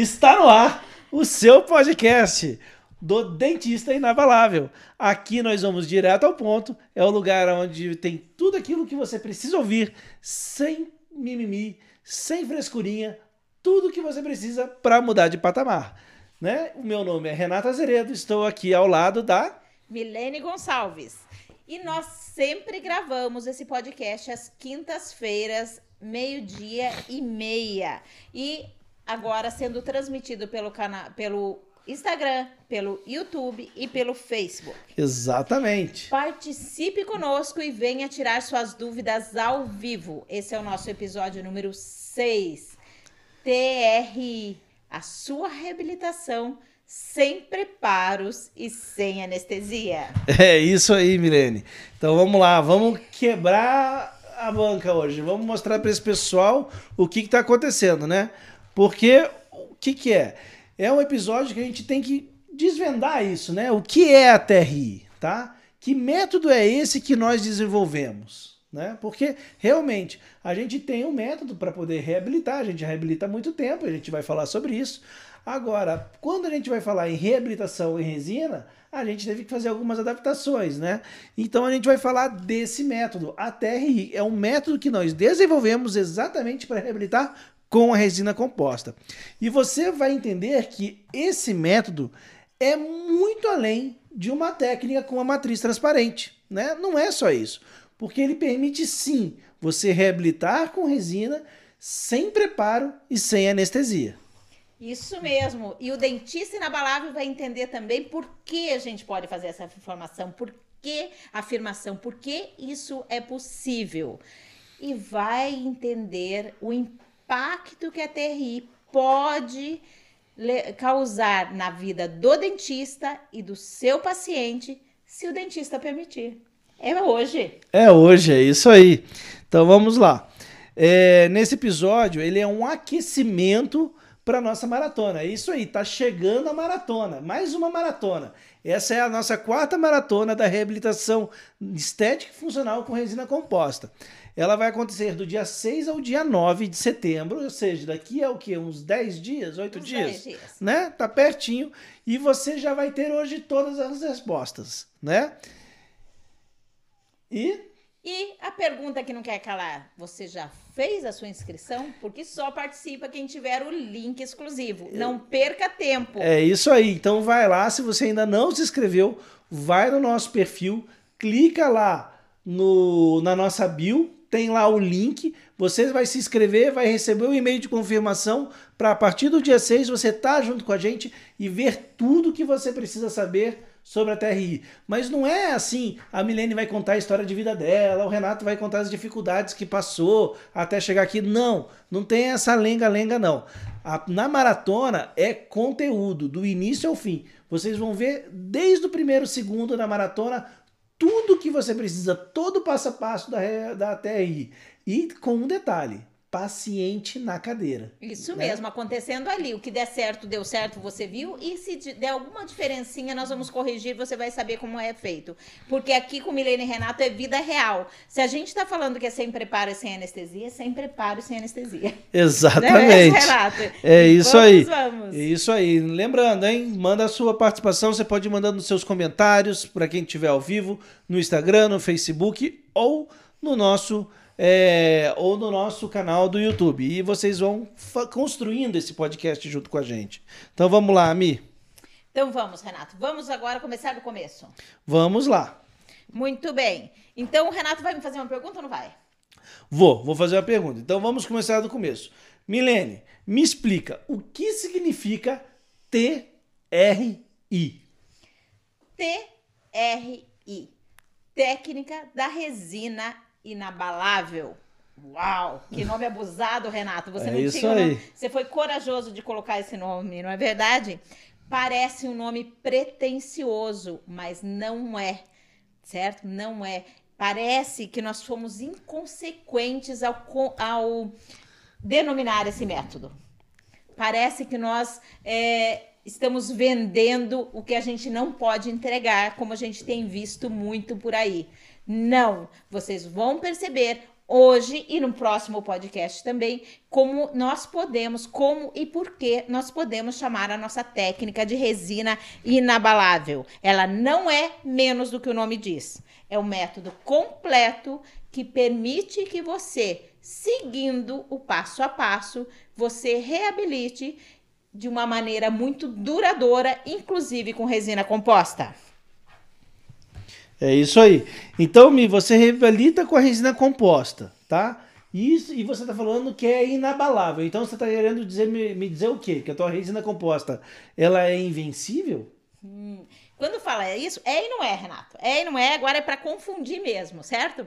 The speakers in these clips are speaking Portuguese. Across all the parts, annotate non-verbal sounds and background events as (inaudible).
Está no ar o seu podcast do Dentista Inabalável. Aqui nós vamos direto ao ponto. É o lugar onde tem tudo aquilo que você precisa ouvir, sem mimimi, sem frescurinha, tudo que você precisa para mudar de patamar. Né? O meu nome é Renata Azeredo, estou aqui ao lado da Milene Gonçalves. E nós sempre gravamos esse podcast às quintas-feiras, meio-dia e meia. E agora sendo transmitido pelo canal, pelo Instagram, pelo YouTube e pelo Facebook. Exatamente. Participe conosco e venha tirar suas dúvidas ao vivo. Esse é o nosso episódio número 6. TRI, a sua reabilitação sem preparos e sem anestesia. (laughs) É isso aí, Milene. Então vamos lá, vamos quebrar a banca hoje. Vamos mostrar para esse pessoal o que está acontecendo, né? Porque o que, que é? É um episódio que a gente tem que desvendar isso, né? O que é a TRI, tá? Que método é esse que nós desenvolvemos? Né? Porque realmente a gente tem um método para poder reabilitar, a gente reabilita há muito tempo, a gente vai falar sobre isso. Agora, quando a gente vai falar em reabilitação em resina, a gente teve que fazer algumas adaptações, né? Então a gente vai falar desse método. A TRI é um método que nós desenvolvemos exatamente para reabilitar com a resina composta. E você vai entender que esse método é muito além de uma técnica com a matriz transparente, né? Não é só isso, porque ele permite sim você reabilitar com resina sem preparo e sem anestesia. Isso mesmo. E o dentista inabalável vai entender também por que a gente pode fazer essa informação, por que afirmação, por que isso é possível. E vai entender o impacto impacto que a TRI pode causar na vida do dentista e do seu paciente, se o dentista permitir. É hoje. É hoje, é isso aí. Então vamos lá. É, nesse episódio, ele é um aquecimento para nossa maratona. É isso aí, tá chegando a maratona, mais uma maratona. Essa é a nossa quarta maratona da reabilitação estética e funcional com resina composta. Ela vai acontecer do dia 6 ao dia 9 de setembro, ou seja, daqui a o quê? Uns 10 dias, 8 dias, dias, né? Tá pertinho e você já vai ter hoje todas as respostas, né? E e a pergunta que não quer calar, você já fez a sua inscrição? Porque só participa quem tiver o link exclusivo. Não perca tempo. É isso aí. Então vai lá, se você ainda não se inscreveu, vai no nosso perfil, clica lá no, na nossa bio, tem lá o link, você vai se inscrever, vai receber o um e-mail de confirmação para a partir do dia 6 você estar tá junto com a gente e ver tudo que você precisa saber sobre a TRI. Mas não é assim, a Milene vai contar a história de vida dela, o Renato vai contar as dificuldades que passou até chegar aqui. Não, não tem essa lenga-lenga não. A, na maratona é conteúdo, do início ao fim. Vocês vão ver desde o primeiro segundo da maratona tudo que você precisa, todo o passo a passo da, da TRI. E com um detalhe, paciente na cadeira. Isso né? mesmo, acontecendo ali. O que der certo, deu certo, você viu. E se der alguma diferencinha, nós vamos corrigir, você vai saber como é feito. Porque aqui com Milene e Renato é vida real. Se a gente está falando que é sem preparo e sem anestesia, é sem preparo e sem anestesia. (laughs) Exatamente. É, Renato? É isso vamos, aí. Vamos. É isso aí. Lembrando, hein? Manda a sua participação, você pode ir mandando nos seus comentários para quem estiver ao vivo, no Instagram, no Facebook ou no nosso é, ou no nosso canal do YouTube. E vocês vão construindo esse podcast junto com a gente. Então vamos lá, Ami. Então vamos, Renato. Vamos agora começar do começo. Vamos lá. Muito bem. Então o Renato vai me fazer uma pergunta ou não vai? Vou, vou fazer uma pergunta. Então vamos começar do começo. Milene, me explica o que significa TRI. TRI. Técnica da resina inabalável. Uau, que nome abusado, Renato. Você é não tinha aí. Você foi corajoso de colocar esse nome, não é verdade? Parece um nome pretensioso, mas não é. Certo? Não é. Parece que nós fomos inconsequentes ao, ao denominar esse método. Parece que nós é, estamos vendendo o que a gente não pode entregar, como a gente tem visto muito por aí. Não, vocês vão perceber hoje e no próximo podcast também, como nós podemos, como e por que nós podemos chamar a nossa técnica de resina inabalável. Ela não é menos do que o nome diz. É um método completo que permite que você, seguindo o passo a passo, você reabilite de uma maneira muito duradoura, inclusive com resina composta. É isso aí. Então, Mi, você revalida com a resina composta, tá? Isso, e você está falando que é inabalável. Então você está querendo dizer, me, me, dizer o quê? Que a tua resina composta ela é invencível? Hum, quando fala isso, é e não é, Renato. É e não é, agora é para confundir mesmo, certo?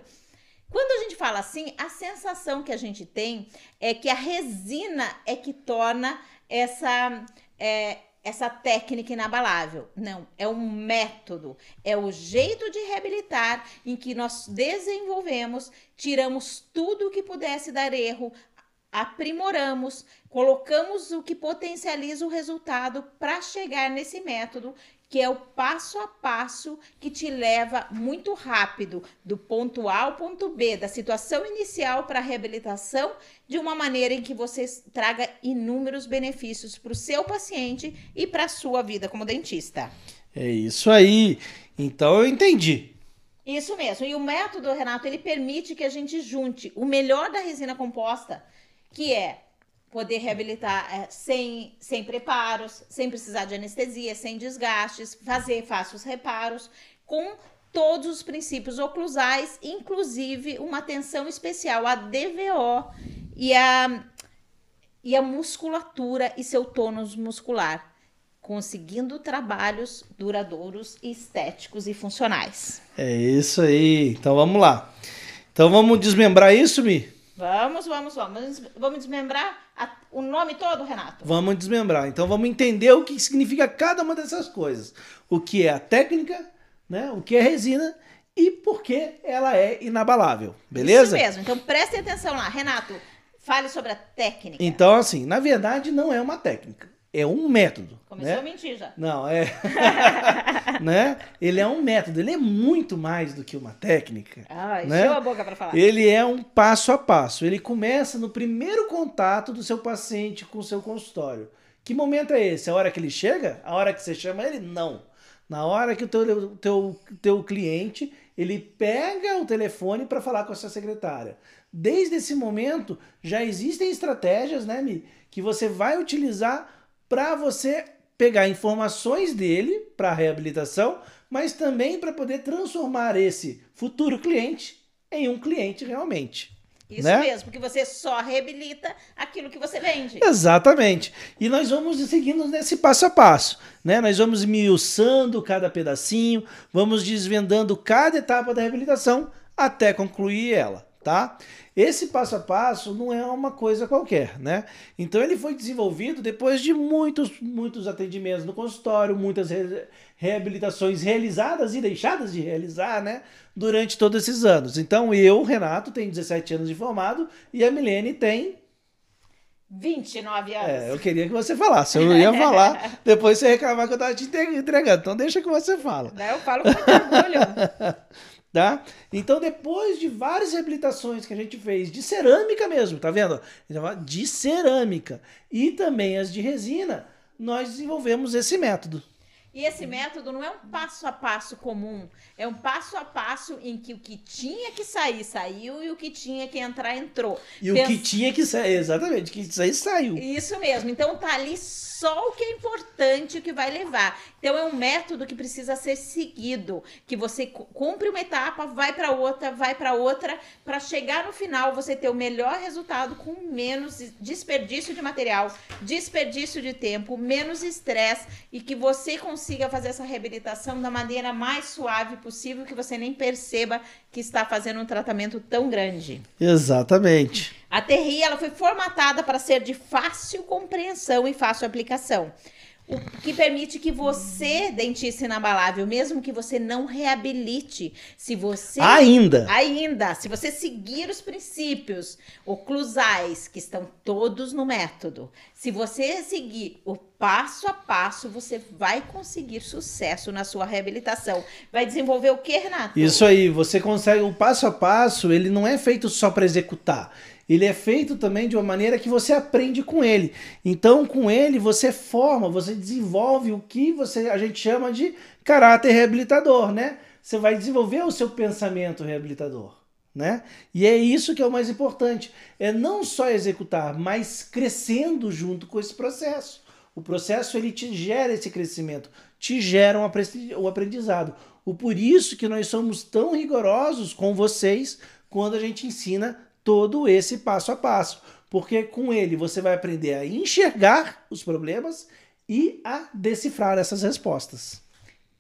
Quando a gente fala assim, a sensação que a gente tem é que a resina é que torna essa. É, essa técnica inabalável. Não, é um método, é o jeito de reabilitar em que nós desenvolvemos, tiramos tudo o que pudesse dar erro, aprimoramos, colocamos o que potencializa o resultado para chegar nesse método que é o passo a passo que te leva muito rápido do ponto A ao ponto B, da situação inicial para a reabilitação, de uma maneira em que você traga inúmeros benefícios para o seu paciente e para a sua vida como dentista. É isso aí. Então eu entendi. Isso mesmo. E o método, Renato, ele permite que a gente junte o melhor da resina composta, que é poder reabilitar é, sem, sem preparos, sem precisar de anestesia, sem desgastes, fazer fáceis reparos, com todos os princípios oclusais, inclusive uma atenção especial à DVO e a, e a musculatura e seu tônus muscular, conseguindo trabalhos duradouros, estéticos e funcionais. É isso aí. Então vamos lá. Então vamos desmembrar isso, Mi? Vamos, vamos, vamos. Vamos desmembrar a, o nome todo, Renato? Vamos desmembrar. Então vamos entender o que significa cada uma dessas coisas. O que é a técnica, né? o que é resina e por que ela é inabalável. Beleza? Isso mesmo. Então prestem atenção lá. Renato, fale sobre a técnica. Então, assim, na verdade não é uma técnica é um método. Começou né? a mentir já. Não, é. (laughs) né? Ele é um método, ele é muito mais do que uma técnica. Ah, né? a boca para falar. Ele é um passo a passo. Ele começa no primeiro contato do seu paciente com o seu consultório. Que momento é esse? A hora que ele chega? A hora que você chama ele? Não. Na hora que o teu, teu, teu cliente ele pega o telefone para falar com a sua secretária. Desde esse momento já existem estratégias, né, Mi, que você vai utilizar para você pegar informações dele para a reabilitação, mas também para poder transformar esse futuro cliente em um cliente realmente. Isso né? mesmo, porque você só reabilita aquilo que você vende. Exatamente. E nós vamos seguindo nesse passo a passo. Né? Nós vamos miuçando cada pedacinho, vamos desvendando cada etapa da reabilitação até concluir ela tá? Esse passo a passo não é uma coisa qualquer, né? Então ele foi desenvolvido depois de muitos, muitos atendimentos no consultório, muitas re reabilitações realizadas e deixadas de realizar, né? Durante todos esses anos. Então eu, Renato, tenho 17 anos de formado e a Milene tem 29 anos. É, eu queria que você falasse. Eu ia falar, (laughs) depois você reclamar que eu estava te entregando. Então deixa que você fala. Eu falo com orgulho. (laughs) Tá? Então, depois de várias reabilitações que a gente fez de cerâmica mesmo, tá vendo? De cerâmica e também as de resina, nós desenvolvemos esse método. E esse método não é um passo a passo comum, é um passo a passo em que o que tinha que sair, saiu, e o que tinha que entrar, entrou. E Pens... o que tinha que sair, exatamente, o que sair, saiu. Isso mesmo. Então tá ali só o que é importante, o que vai levar. Então é um método que precisa ser seguido, que você cumpre uma etapa, vai para outra, vai para outra, para chegar no final você ter o melhor resultado com menos desperdício de material, desperdício de tempo, menos estresse e que você consiga fazer essa reabilitação da maneira mais suave possível, que você nem perceba que está fazendo um tratamento tão grande. Exatamente. A Terri ela foi formatada para ser de fácil compreensão e fácil aplicação. O que permite que você, dentista inabalável, mesmo que você não reabilite, se você. Ainda! Ainda! Se você seguir os princípios oclusais, que estão todos no método, se você seguir o passo a passo você vai conseguir sucesso na sua reabilitação. Vai desenvolver o que, Renato? Isso aí, você consegue o passo a passo, ele não é feito só para executar. Ele é feito também de uma maneira que você aprende com ele. Então, com ele você forma, você desenvolve o que você a gente chama de caráter reabilitador, né? Você vai desenvolver o seu pensamento reabilitador. Né? E é isso que é o mais importante, é não só executar, mas crescendo junto com esse processo. O processo ele te gera esse crescimento, te gera um aprendizado. O por isso que nós somos tão rigorosos com vocês quando a gente ensina todo esse passo a passo, porque com ele você vai aprender a enxergar os problemas e a decifrar essas respostas.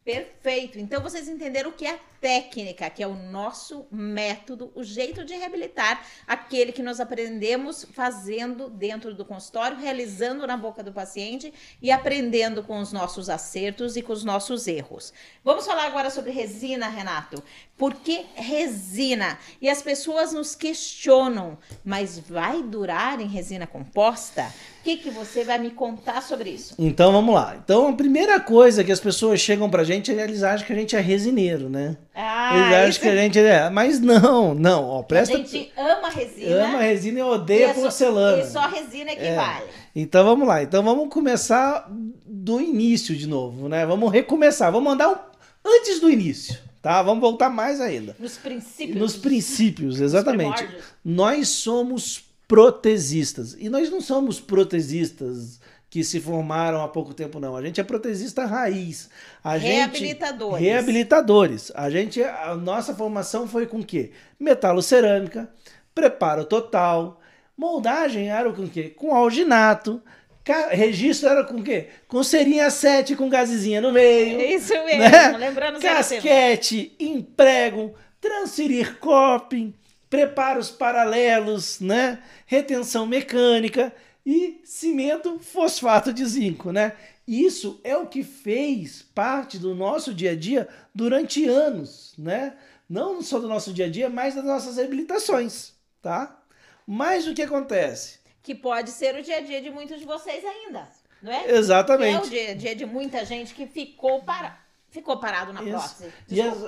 Perfeito. Então vocês entenderam o que é técnica, que é o nosso método, o jeito de reabilitar, aquele que nós aprendemos fazendo dentro do consultório, realizando na boca do paciente e aprendendo com os nossos acertos e com os nossos erros. Vamos falar agora sobre resina, Renato. Por que resina? E as pessoas nos questionam, mas vai durar em resina composta? O que, que você vai me contar sobre isso? Então vamos lá. Então a primeira coisa que as pessoas chegam pra gente é eles acham que a gente é resineiro, né? Ah, eles acham que a gente é. Mas não, não. Ó, presta... A gente ama resina. Ama resina e odeia e porcelana. E só resina é que é. vale. Então vamos lá. Então vamos começar do início de novo, né? Vamos recomeçar. Vamos mandar um... antes do início. Tá? Vamos voltar mais ainda. Nos princípios. Nos princípios, exatamente. Nós somos protesistas. E nós não somos protesistas que se formaram há pouco tempo, não. A gente é protesista raiz. A reabilitadores. Gente, reabilitadores. A gente, a nossa formação foi com quê? Metalocerâmica, preparo total, moldagem era com quê? Com alginato, registro era com quê? Com serinha 7 com gazezinha no meio. Isso mesmo, né? lembrando Casquete, emprego, transferir coping, preparos paralelos, né? Retenção mecânica e cimento fosfato de zinco, né? Isso é o que fez parte do nosso dia a dia durante anos, né? Não só do nosso dia a dia, mas das nossas reabilitações, tá? Mas o que acontece? Que pode ser o dia a dia de muitos de vocês ainda, não é? Exatamente. Que é o dia a dia de muita gente que ficou para ficou parado na prótese.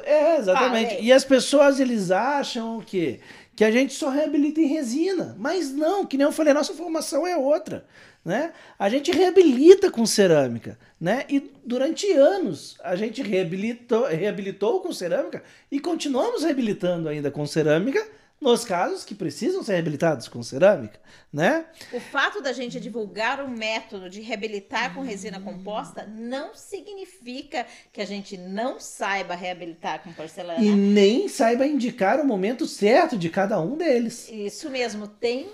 é, exatamente. E as pessoas eles acham que que a gente só reabilita em resina. Mas não, que nem eu falei, nossa formação é outra. Né? A gente reabilita com cerâmica. Né? E durante anos a gente reabilitou, reabilitou com cerâmica e continuamos reabilitando ainda com cerâmica nos casos que precisam ser reabilitados com cerâmica, né? O fato da gente divulgar o método de reabilitar com resina composta não significa que a gente não saiba reabilitar com porcelana. E nem saiba indicar o momento certo de cada um deles. Isso mesmo, tem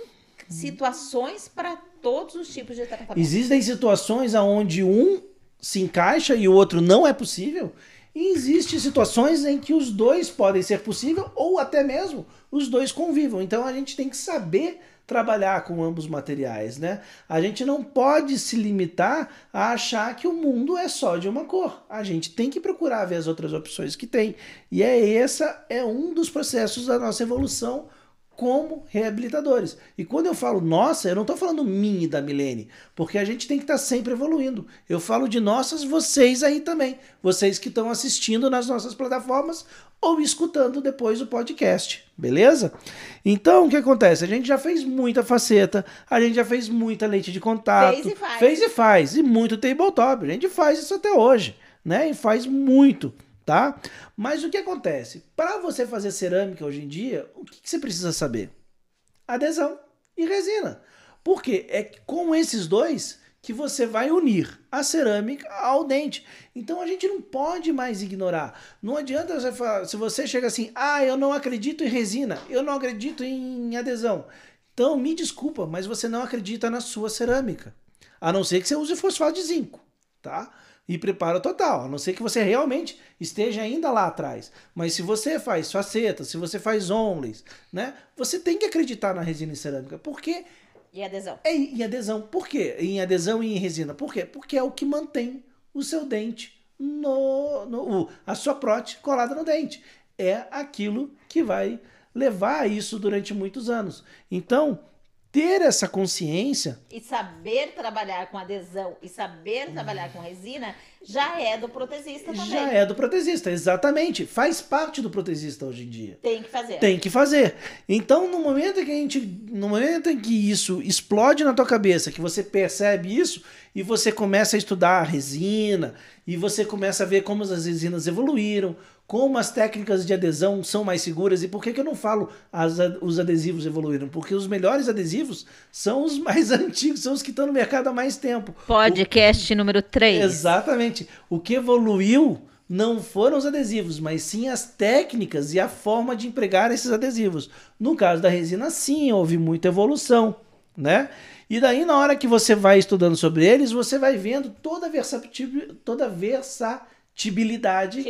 situações para todos os tipos de tratamento. Existem situações onde um se encaixa e o outro não é possível. E existem situações em que os dois podem ser possível ou até mesmo os dois convivam. Então a gente tem que saber trabalhar com ambos materiais, né? A gente não pode se limitar a achar que o mundo é só de uma cor. A gente tem que procurar ver as outras opções que tem. E é essa é um dos processos da nossa evolução como reabilitadores. E quando eu falo nossa, eu não estou falando minha e da Milene, porque a gente tem que estar tá sempre evoluindo. Eu falo de nossas, vocês aí também, vocês que estão assistindo nas nossas plataformas ou escutando depois o podcast, beleza? Então, o que acontece? A gente já fez muita faceta, a gente já fez muita leite de contato. Fez e faz. Fez e faz, e muito tabletop. A gente faz isso até hoje, né? E faz muito tá? Mas o que acontece? Para você fazer cerâmica hoje em dia, o que, que você precisa saber? Adesão e resina. Porque é com esses dois que você vai unir a cerâmica ao dente. Então a gente não pode mais ignorar. Não adianta você falar, se você chega assim, ah, eu não acredito em resina, eu não acredito em adesão. Então me desculpa, mas você não acredita na sua cerâmica. A não ser que você use fosfato de zinco, tá? E preparo total, a não ser que você realmente esteja ainda lá atrás. Mas se você faz facetas, se você faz onlys, né, você tem que acreditar na resina em cerâmica, porque e adesão. É em adesão. Por quê? Em adesão e em resina. Por quê? Porque é o que mantém o seu dente no, no a sua prótese colada no dente. É aquilo que vai levar a isso durante muitos anos. Então, ter essa consciência. E saber trabalhar com adesão e saber trabalhar com resina já é do protesista também. Já é do protesista, exatamente. Faz parte do protesista hoje em dia. Tem que fazer. Tem que fazer. Então, no momento em que a gente. No momento em que isso explode na tua cabeça, que você percebe isso, e você começa a estudar a resina, e você começa a ver como as resinas evoluíram, como as técnicas de adesão são mais seguras e por que, que eu não falo as, os adesivos evoluíram? Porque os melhores adesivos são os mais (laughs) antigos, são os que estão no mercado há mais tempo. Podcast o... número 3. Exatamente. O que evoluiu não foram os adesivos, mas sim as técnicas e a forma de empregar esses adesivos. No caso da resina, sim, houve muita evolução, né? E daí, na hora que você vai estudando sobre eles, você vai vendo toda a versatilidade, toda a versatilidade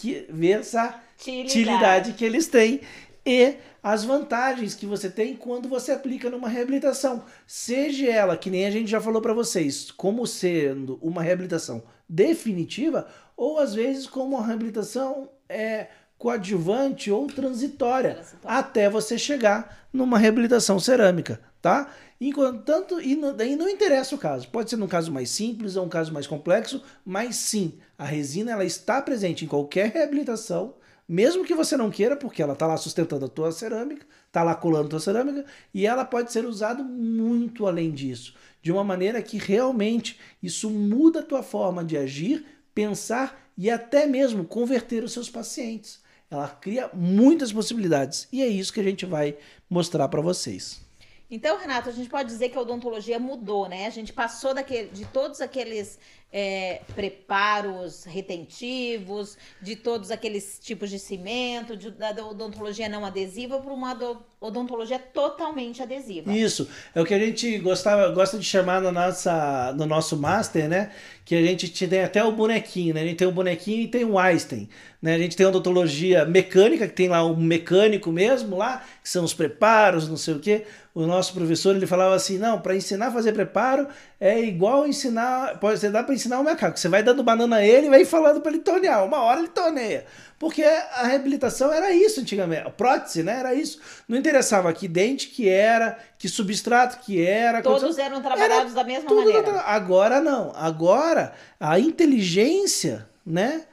que versatilidade que eles têm e as vantagens que você tem quando você aplica numa reabilitação. Seja ela, que nem a gente já falou para vocês, como sendo uma reabilitação definitiva ou às vezes como uma reabilitação é, coadjuvante ou transitória, transitória, até você chegar numa reabilitação cerâmica, tá? Enquanto tanto, e não, daí não interessa o caso. Pode ser num caso mais simples ou um caso mais complexo, mas sim, a resina ela está presente em qualquer reabilitação, mesmo que você não queira, porque ela está lá sustentando a tua cerâmica, está lá colando a tua cerâmica, e ela pode ser usada muito além disso, de uma maneira que realmente isso muda a tua forma de agir, pensar e até mesmo converter os seus pacientes. Ela cria muitas possibilidades e é isso que a gente vai mostrar para vocês. Então, Renato, a gente pode dizer que a odontologia mudou, né? A gente passou daquele, de todos aqueles é, preparos retentivos, de todos aqueles tipos de cimento, de, da odontologia não adesiva para uma odontologia totalmente adesiva. Isso, é o que a gente gostava, gosta de chamar no, nossa, no nosso master, né? Que a gente tem até o bonequinho, né? A gente tem o bonequinho e tem o Einstein. Né? A gente tem a odontologia mecânica, que tem lá um mecânico mesmo lá, que são os preparos, não sei o quê. O nosso professor ele falava assim: não, para ensinar a fazer preparo é igual ensinar, pode ser dá para ensinar o macaco. Você vai dando banana a ele e vai falando para ele tornear. Uma hora ele torneia. Porque a reabilitação era isso antigamente. A prótese, né? Era isso. Não interessava que dente que era, que substrato que era. Todos eram trabalhados era da mesma maneira. Agora não. Agora a inteligência, né?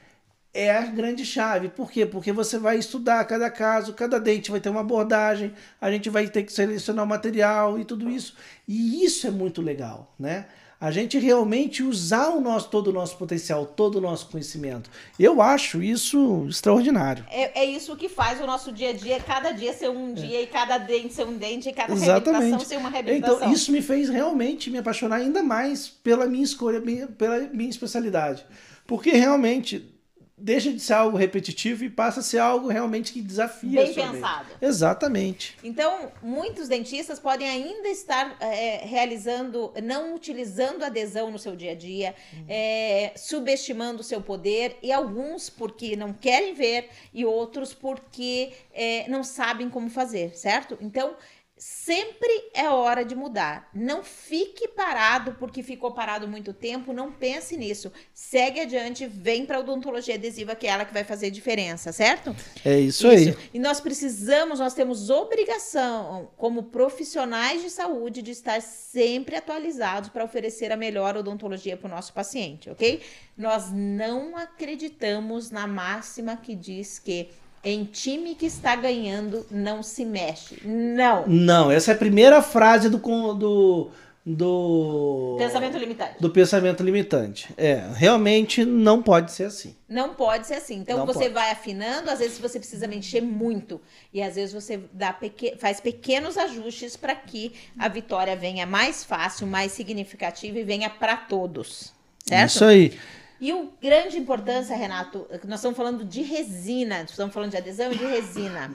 É a grande chave. Por quê? Porque você vai estudar cada caso, cada dente vai ter uma abordagem, a gente vai ter que selecionar o material e tudo isso. E isso é muito legal, né? A gente realmente usar o nosso, todo o nosso potencial, todo o nosso conhecimento. Eu acho isso extraordinário. É, é isso que faz o nosso dia a dia, cada dia ser um dia, é. e cada dente ser um dente, e cada Exatamente. reabilitação ser uma reabilitação. Então, isso me fez realmente me apaixonar ainda mais pela minha escolha, pela minha especialidade. Porque realmente deixa de ser algo repetitivo e passa a ser algo realmente que desafia Bem pensado. Mente. Exatamente. Então, muitos dentistas podem ainda estar é, realizando, não utilizando adesão no seu dia a dia, uhum. é, subestimando o seu poder, e alguns porque não querem ver, e outros porque é, não sabem como fazer, certo? Então, Sempre é hora de mudar. Não fique parado porque ficou parado muito tempo. Não pense nisso. Segue adiante, vem para a odontologia adesiva, que é ela que vai fazer diferença, certo? É isso, isso, aí. E nós precisamos, nós temos obrigação, como profissionais de saúde, de estar sempre atualizados para oferecer a melhor odontologia para o nosso paciente, ok? Nós não acreditamos na máxima que diz que em time que está ganhando, não se mexe. Não. Não, essa é a primeira frase do. do do pensamento limitante. Do pensamento limitante. É, realmente não pode ser assim. Não pode ser assim. Então não você pode. vai afinando, às vezes você precisa mexer muito e às vezes você dá pequ... faz pequenos ajustes para que a vitória venha mais fácil, mais significativa e venha para todos. Certo? Isso aí. E o grande importância, Renato, nós estamos falando de resina, estamos falando de adesão e de resina.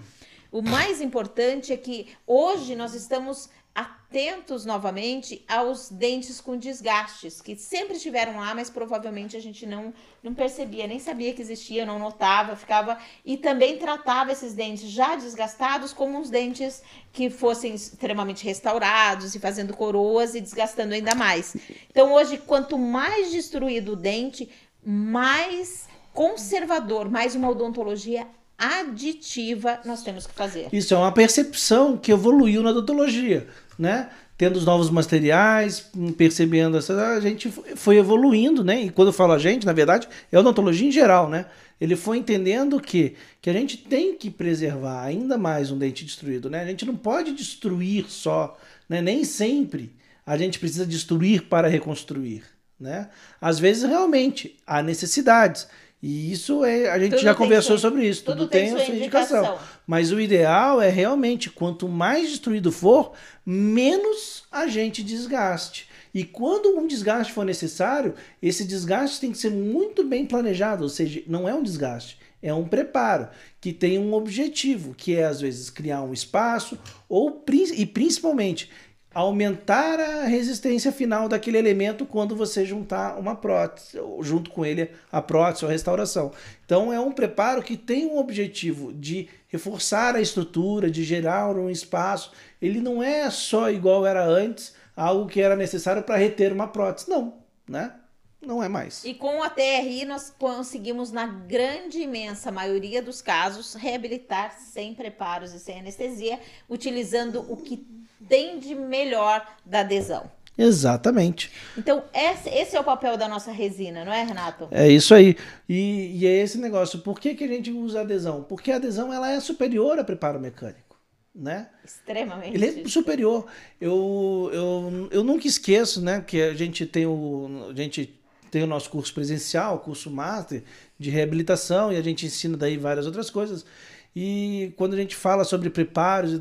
O mais importante é que hoje nós estamos atentos novamente aos dentes com desgastes, que sempre estiveram lá, mas provavelmente a gente não, não percebia, nem sabia que existia, não notava, ficava. E também tratava esses dentes já desgastados como uns dentes que fossem extremamente restaurados e fazendo coroas e desgastando ainda mais. Então, hoje, quanto mais destruído o dente, mais conservador, mais uma odontologia aditiva nós temos que fazer. Isso é uma percepção que evoluiu na odontologia, né? Tendo os novos materiais, percebendo essa, a gente foi evoluindo, né? E quando eu falo a gente, na verdade, é a odontologia em geral, né? Ele foi entendendo que, que a gente tem que preservar ainda mais um dente destruído, né? A gente não pode destruir só, né? Nem sempre a gente precisa destruir para reconstruir, né? Às vezes realmente há necessidades. E isso é, a gente tudo já conversou sua, sobre isso, tudo, tudo tem, tem a sua indicação. indicação. Mas o ideal é realmente, quanto mais destruído for, menos a gente desgaste. E quando um desgaste for necessário, esse desgaste tem que ser muito bem planejado, ou seja, não é um desgaste, é um preparo que tem um objetivo, que é às vezes criar um espaço ou e principalmente aumentar a resistência final daquele elemento quando você juntar uma prótese, junto com ele a prótese ou a restauração. Então é um preparo que tem um objetivo de reforçar a estrutura, de gerar um espaço. Ele não é só igual era antes, algo que era necessário para reter uma prótese. Não, né? Não é mais. E com a TRI nós conseguimos, na grande imensa maioria dos casos, reabilitar sem preparos e sem anestesia, utilizando o que tem de melhor da adesão. Exatamente. Então, esse, esse, é o papel da nossa resina, não é, Renato? É isso aí. E, e é esse negócio. Por que, que a gente usa adesão? Porque a adesão ela é superior a preparo mecânico. Né? Extremamente. Ele é superior. Eu, eu, eu nunca esqueço, né? Que a gente tem o. A gente tem o nosso curso presencial, curso master de reabilitação, e a gente ensina daí várias outras coisas. E quando a gente fala sobre preparos,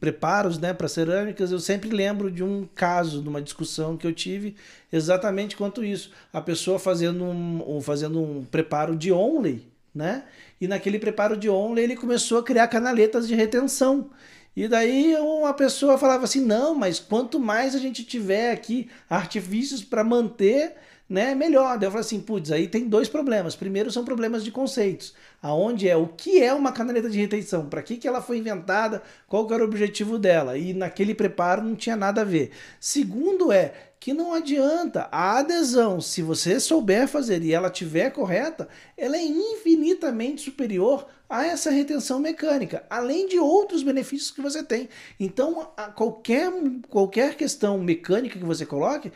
preparos né, para cerâmicas, eu sempre lembro de um caso, de uma discussão que eu tive exatamente quanto isso. A pessoa fazendo um, fazendo um preparo de onley, né? E naquele preparo de onley ele começou a criar canaletas de retenção. E daí uma pessoa falava assim: não, mas quanto mais a gente tiver aqui artifícios para manter né, melhor. Daí eu falei assim, putz, aí tem dois problemas. Primeiro são problemas de conceitos, aonde é o que é uma canaleta de retenção, para que, que ela foi inventada, qual era o objetivo dela, e naquele preparo não tinha nada a ver. Segundo é que não adianta a adesão, se você souber fazer e ela tiver correta, ela é infinitamente superior a essa retenção mecânica, além de outros benefícios que você tem. Então, qualquer, qualquer questão mecânica que você coloque,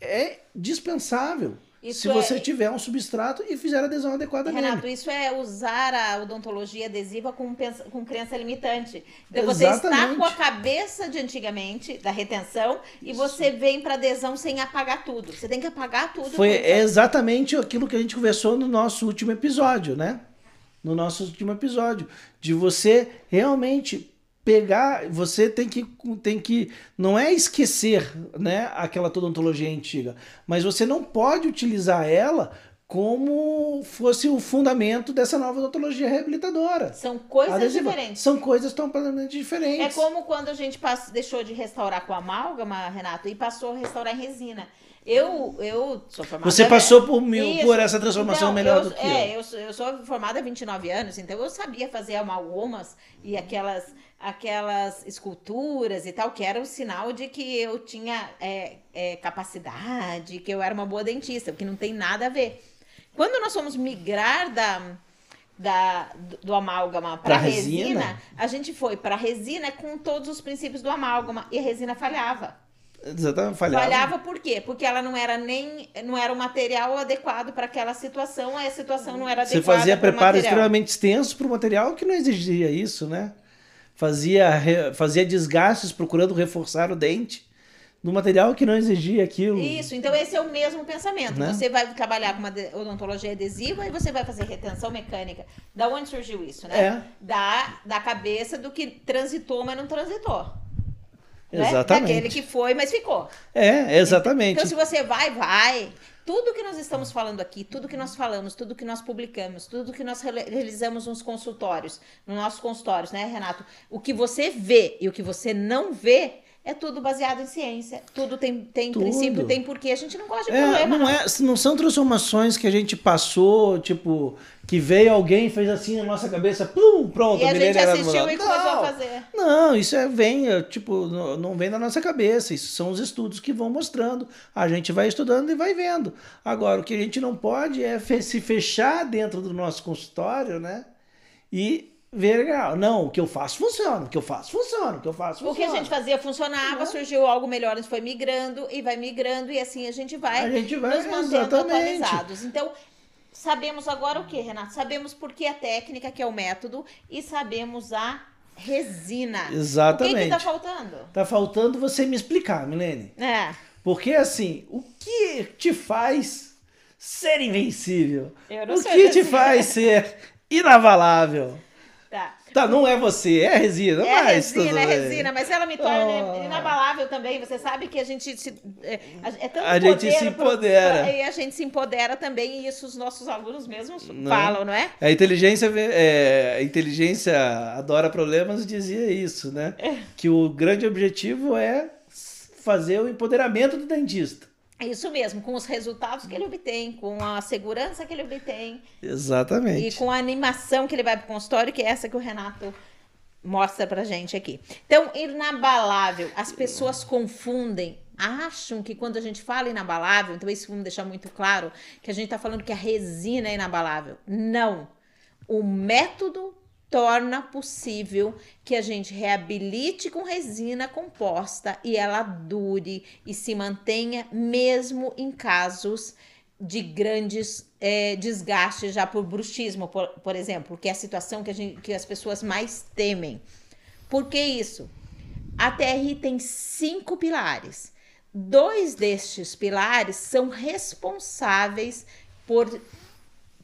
é dispensável. Isso se você é... tiver um substrato e fizer a adesão adequada Renato, nele. isso é usar a odontologia adesiva com, com crença limitante. Então Exatamente. você está com a cabeça de antigamente, da retenção, isso. e você vem para adesão sem apagar tudo. Você tem que apagar tudo. Foi exatamente aquilo que a gente conversou no nosso último episódio, né? No nosso último episódio. De você realmente pegar, você tem que, tem que, não é esquecer, né, aquela toda ontologia antiga, mas você não pode utilizar ela como fosse o fundamento dessa nova odontologia reabilitadora. São coisas adesiva. diferentes. São coisas completamente diferentes. É como quando a gente passou, deixou de restaurar com amálgama, Renato, e passou a restaurar em resina. Eu, eu sou formada. Você passou por, mil, por essa transformação então, melhor eu, do que é, eu. eu. Eu sou formada há 29 anos, então eu sabia fazer amalgamas e aquelas aquelas esculturas e tal, que era o sinal de que eu tinha é, é, capacidade, que eu era uma boa dentista, porque não tem nada a ver. Quando nós fomos migrar da, da, do amálgama para resina, resina, a gente foi para resina com todos os princípios do amálgama e a resina falhava. Exatamente, falhava. Falhava por quê? Porque ela não era nem não era o material adequado para aquela situação, a situação não era adequada. Você fazia preparo extremamente extenso para o material que não exigia isso, né? Fazia, fazia desgastes procurando reforçar o dente no material que não exigia aquilo. Isso, então esse é o mesmo pensamento. Né? Você vai trabalhar com uma odontologia adesiva e você vai fazer retenção mecânica. Da onde surgiu isso, né? É. Da, da cabeça do que transitou, mas não transitou. Né? Exatamente. Daquele que foi, mas ficou. É, exatamente. Então, se você vai, vai. Tudo que nós estamos falando aqui, tudo que nós falamos, tudo que nós publicamos, tudo que nós realizamos nos consultórios, nos nossos consultórios, né, Renato? O que você vê e o que você não vê é tudo baseado em ciência. Tudo tem, tem tudo. princípio, tem porquê. A gente não gosta de é, problema. Não, é, não são transformações que a gente passou, tipo, que veio alguém fez assim na nossa cabeça, pum, pronto. E a, a gente assistiu e começou a fazer. Não, isso é, vem, é, tipo, não, não vem da nossa cabeça. Isso são os estudos que vão mostrando. A gente vai estudando e vai vendo. Agora, o que a gente não pode é se fechar dentro do nosso consultório, né? e ver. Não, o que eu faço funciona, o que eu faço funciona, o que eu faço funciona. O que a gente fazia funcionava, uhum. surgiu algo melhor, a gente foi migrando e vai migrando e assim a gente vai, a gente vai nos mantendo exatamente. atualizados. Então, sabemos agora o que, Renato? Sabemos por que a técnica, que é o método, e sabemos a resina. Exatamente. O que, que tá faltando? Tá faltando você me explicar, Milene. É. Porque assim, o que te faz ser invencível? Eu não o que te faz ser (laughs) inabalável? Tá. Tá, não é você, é a resina. É mas, resina, é resina, mas ela me torna oh. inabalável também. Você sabe que a gente se. É, é tanto a gente se empodera. Pro, e a gente se empodera também, e isso os nossos alunos mesmos não. falam, não é? A inteligência, é, a inteligência adora problemas dizia isso, né? É. Que o grande objetivo é fazer o empoderamento do dentista. Isso mesmo, com os resultados que ele obtém, com a segurança que ele obtém. Exatamente. E com a animação que ele vai para o consultório, que é essa que o Renato mostra pra gente aqui. Então, inabalável. As pessoas confundem, acham que quando a gente fala inabalável, então isso vamos deixar muito claro, que a gente está falando que a resina é inabalável. Não. O método torna possível que a gente reabilite com resina composta e ela dure e se mantenha mesmo em casos de grandes é, desgastes já por bruxismo, por, por exemplo, que é a situação que, a gente, que as pessoas mais temem. Por que isso? A TRI tem cinco pilares. Dois destes pilares são responsáveis por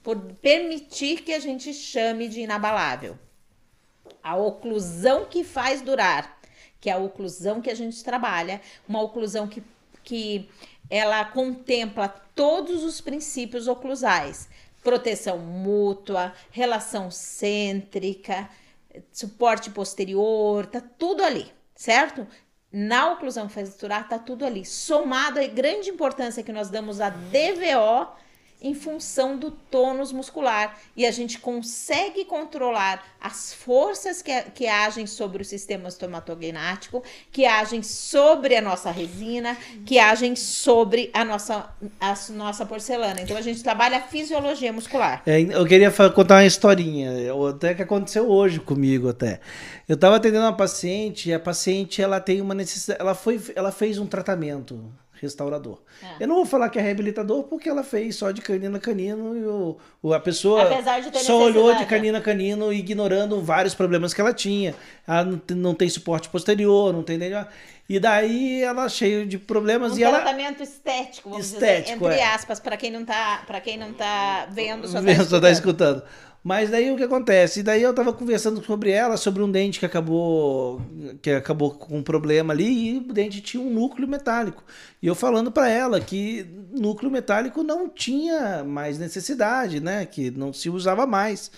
por permitir que a gente chame de inabalável. A oclusão que faz durar, que é a oclusão que a gente trabalha, uma oclusão que, que ela contempla todos os princípios oclusais: proteção mútua, relação cêntrica, suporte posterior, tá tudo ali, certo? Na oclusão que faz durar, tá tudo ali. Somado à grande importância que nós damos à DVO em função do tônus muscular e a gente consegue controlar as forças que, que agem sobre o sistema estomatognático, que agem sobre a nossa resina, que agem sobre a nossa, a nossa porcelana. Então a gente trabalha a fisiologia muscular. É, eu queria contar uma historinha, até que aconteceu hoje comigo até. Eu estava atendendo uma paciente e a paciente ela tem uma necessidade, ela foi, ela fez um tratamento restaurador. É. Eu não vou falar que é reabilitador porque ela fez só de canino a canino e o, o a pessoa só olhou de canino a canino ignorando vários problemas que ela tinha. Ela não, não tem suporte posterior, não tem e daí ela cheia de problemas um e ela tratamento estético, vamos estético, dizer, entre é. aspas, para quem não tá, para quem não tá vendo, só tá, só tá escutando. Mas daí o que acontece? E daí eu tava conversando sobre ela, sobre um dente que acabou que acabou com um problema ali e o dente tinha um núcleo metálico. E eu falando para ela que núcleo metálico não tinha mais necessidade, né? Que não se usava mais.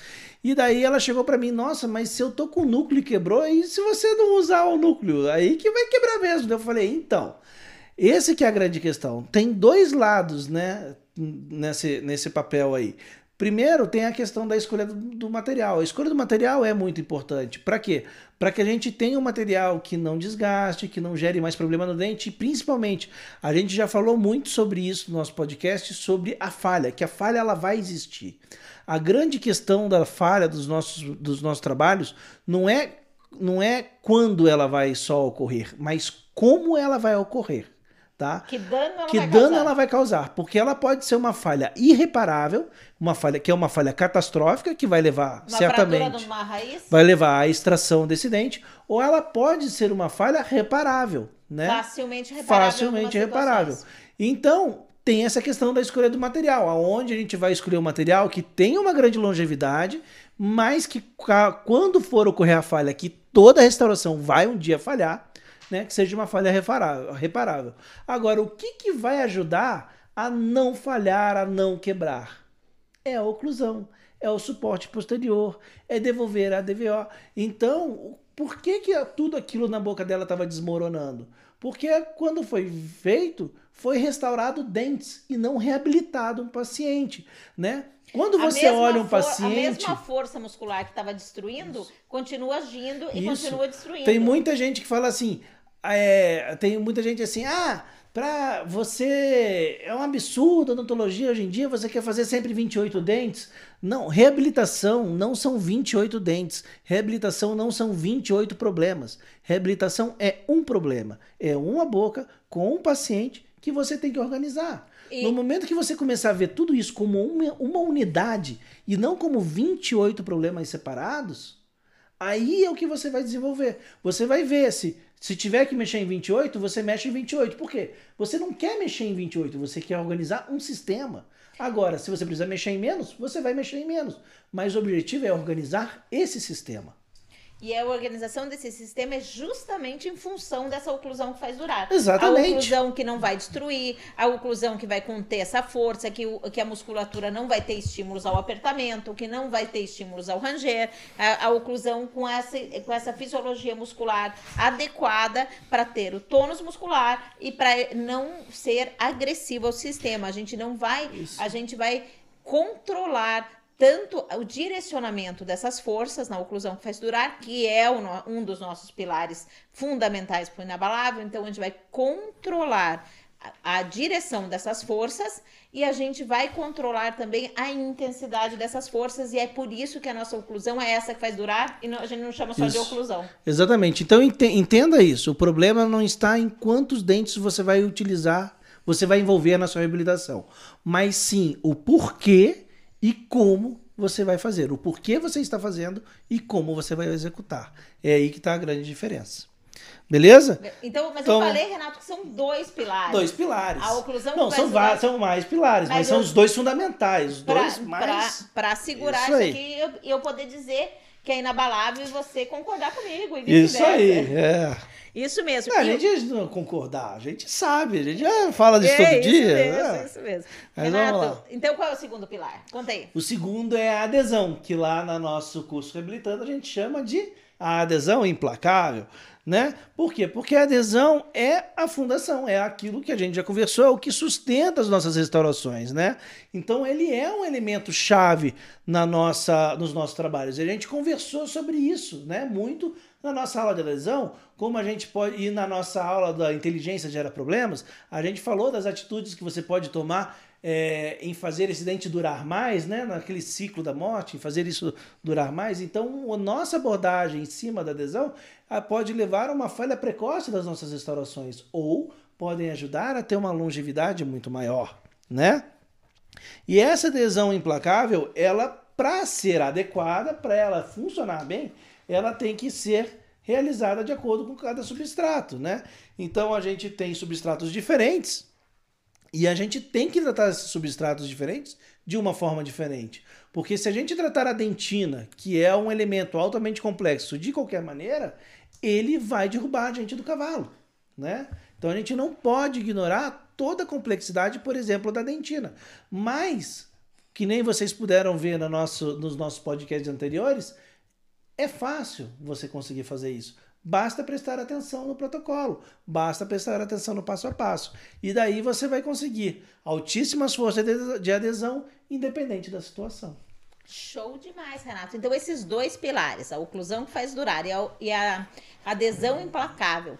E daí ela chegou para mim, nossa, mas se eu tô com o núcleo e quebrou, e se você não usar o núcleo? Aí que vai quebrar mesmo. Eu falei, então, esse que é a grande questão. Tem dois lados, né? Nesse, nesse papel aí. Primeiro, tem a questão da escolha do, do material. A escolha do material é muito importante. Para quê? Para que a gente tenha um material que não desgaste, que não gere mais problema no dente. E principalmente, a gente já falou muito sobre isso no nosso podcast, sobre a falha, que a falha ela vai existir. A grande questão da falha dos nossos, dos nossos trabalhos não é, não é quando ela vai só ocorrer, mas como ela vai ocorrer. Tá? Que dano, ela, que vai dano causar? ela vai causar? Porque ela pode ser uma falha irreparável, uma falha que é uma falha catastrófica que vai levar uma certamente vai levar à extração desse dente, ou ela pode ser uma falha reparável, né? Facilmente reparável. Facilmente reparável. Então, tem essa questão da escolha do material, aonde a gente vai escolher um material que tem uma grande longevidade, mas que quando for ocorrer a falha, que toda a restauração vai um dia falhar, né, que seja uma falha reparável. Agora, o que, que vai ajudar a não falhar, a não quebrar? É a oclusão, é o suporte posterior, é devolver a DVO. Então, por que, que tudo aquilo na boca dela estava desmoronando? Porque quando foi feito, foi restaurado dentes e não reabilitado um paciente, né? Quando você olha um paciente. A mesma força muscular que estava destruindo Isso. continua agindo e Isso. continua destruindo. Tem muita gente que fala assim: é, tem muita gente assim, ah, Para você. É um absurdo a odontologia hoje em dia, você quer fazer sempre 28 dentes. Não, reabilitação não são 28 dentes. Reabilitação não são 28 problemas. Reabilitação é um problema. É uma boca com um paciente que você tem que organizar. E... No momento que você começar a ver tudo isso como uma, uma unidade e não como 28 problemas separados, aí é o que você vai desenvolver. Você vai ver se se tiver que mexer em 28, você mexe em 28. Por quê? Você não quer mexer em 28, você quer organizar um sistema. Agora, se você precisa mexer em menos, você vai mexer em menos. Mas o objetivo é organizar esse sistema. E a organização desse sistema é justamente em função dessa oclusão que faz durar. Exatamente. A oclusão que não vai destruir, a oclusão que vai conter essa força, que, o, que a musculatura não vai ter estímulos ao apertamento, que não vai ter estímulos ao ranger, a, a oclusão com essa, com essa fisiologia muscular adequada para ter o tônus muscular e para não ser agressivo ao sistema. A gente não vai, Isso. a gente vai controlar tanto o direcionamento dessas forças na oclusão que faz durar, que é um dos nossos pilares fundamentais para o inabalável, então a gente vai controlar a, a direção dessas forças e a gente vai controlar também a intensidade dessas forças, e é por isso que a nossa oclusão é essa que faz durar, e não, a gente não chama só isso. de oclusão. Exatamente. Então entenda isso. O problema não está em quantos dentes você vai utilizar, você vai envolver na sua reabilitação, mas sim o porquê e como você vai fazer, o porquê você está fazendo e como você vai executar. É aí que está a grande diferença. Beleza? Então, mas então, eu falei, Renato, que são dois pilares. Dois pilares. A oclusão Não, são, vários, são mais pilares, mas, mas eu, são os dois fundamentais. Os pra, dois mais. Para segurar isso, isso aqui e eu, eu poder dizer que é inabalável e você concordar comigo. E isso aí, é. Isso mesmo. Não, a gente não concordar, a gente sabe, a gente já fala disso é, todo isso dia. Mesmo, é. Isso mesmo. Mas Renato, então qual é o segundo pilar? Conta aí. O segundo é a adesão, que lá no nosso curso Reabilitando a gente chama de a adesão implacável né? Por quê? Porque a adesão é a fundação, é aquilo que a gente já conversou, é o que sustenta as nossas restaurações, né? Então ele é um elemento chave na nossa, nos nossos trabalhos. A gente conversou sobre isso, né? Muito na nossa aula de adesão, como a gente pode ir na nossa aula da inteligência gera problemas, a gente falou das atitudes que você pode tomar é, em fazer esse dente durar mais, né, naquele ciclo da morte, em fazer isso durar mais. Então, a nossa abordagem em cima da adesão pode levar a uma falha precoce das nossas restaurações ou podem ajudar a ter uma longevidade muito maior, né? E essa adesão implacável, ela para ser adequada, para ela funcionar bem, ela tem que ser realizada de acordo com cada substrato, né? Então a gente tem substratos diferentes e a gente tem que tratar esses substratos diferentes de uma forma diferente. Porque se a gente tratar a dentina, que é um elemento altamente complexo, de qualquer maneira, ele vai derrubar a gente do cavalo, né? Então a gente não pode ignorar toda a complexidade, por exemplo, da dentina. Mas, que nem vocês puderam ver no nosso, nos nossos podcasts anteriores, é fácil você conseguir fazer isso. Basta prestar atenção no protocolo, basta prestar atenção no passo a passo. E daí você vai conseguir altíssimas forças de adesão, independente da situação. Show demais, Renato. Então, esses dois pilares, a oclusão que faz durar e a, adesão implacável,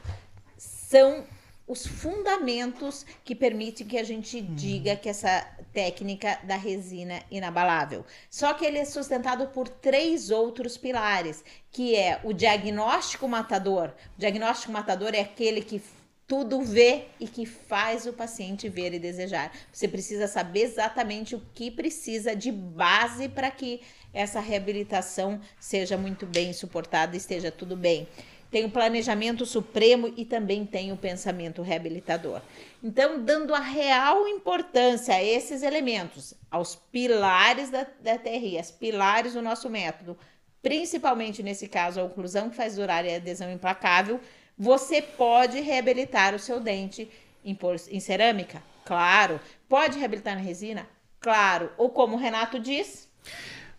são os fundamentos que permitem que a gente uhum. diga que essa técnica da resina inabalável. Só que ele é sustentado por três outros pilares, que é o diagnóstico matador. O diagnóstico matador é aquele que tudo vê e que faz o paciente ver e desejar. Você precisa saber exatamente o que precisa de base para que essa reabilitação seja muito bem suportada e esteja tudo bem tem o planejamento supremo e também tem o pensamento reabilitador. Então, dando a real importância a esses elementos, aos pilares da, da TRI, as pilares do nosso método, principalmente nesse caso a oclusão que faz durar e a adesão implacável, você pode reabilitar o seu dente em, em cerâmica? Claro. Pode reabilitar na resina? Claro. Ou como o Renato diz,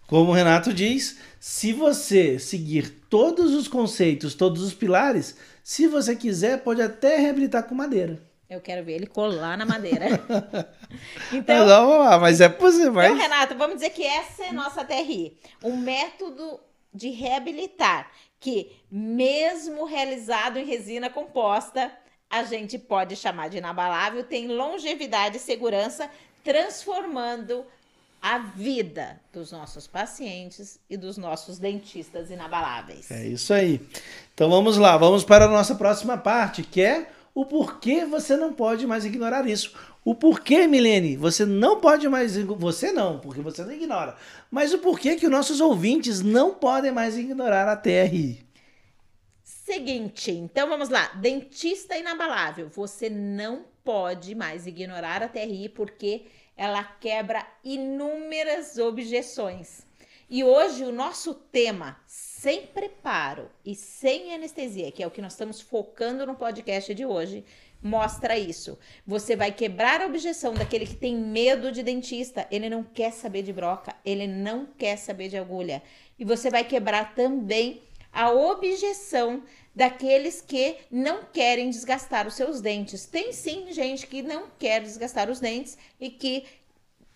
como o Renato diz, se você seguir todos os conceitos, todos os pilares, se você quiser, pode até reabilitar com madeira. Eu quero ver ele colar na madeira. (laughs) então, não, vamos lá, mas é possível. Mas... Então, Renato, vamos dizer que essa é a nossa TRI. Um método de reabilitar que, mesmo realizado em resina composta, a gente pode chamar de inabalável, tem longevidade e segurança, transformando a vida dos nossos pacientes e dos nossos dentistas inabaláveis. É isso aí. Então vamos lá, vamos para a nossa próxima parte, que é o porquê você não pode mais ignorar isso. O porquê, Milene, você não pode mais. Você não, porque você não ignora. Mas o porquê que os nossos ouvintes não podem mais ignorar a TRI. Seguinte, então vamos lá. Dentista inabalável. Você não pode mais ignorar a TRI porque ela quebra inúmeras objeções. E hoje o nosso tema, sem preparo e sem anestesia, que é o que nós estamos focando no podcast de hoje, mostra isso. Você vai quebrar a objeção daquele que tem medo de dentista, ele não quer saber de broca, ele não quer saber de agulha. E você vai quebrar também a objeção daqueles que não querem desgastar os seus dentes. Tem sim gente que não quer desgastar os dentes e que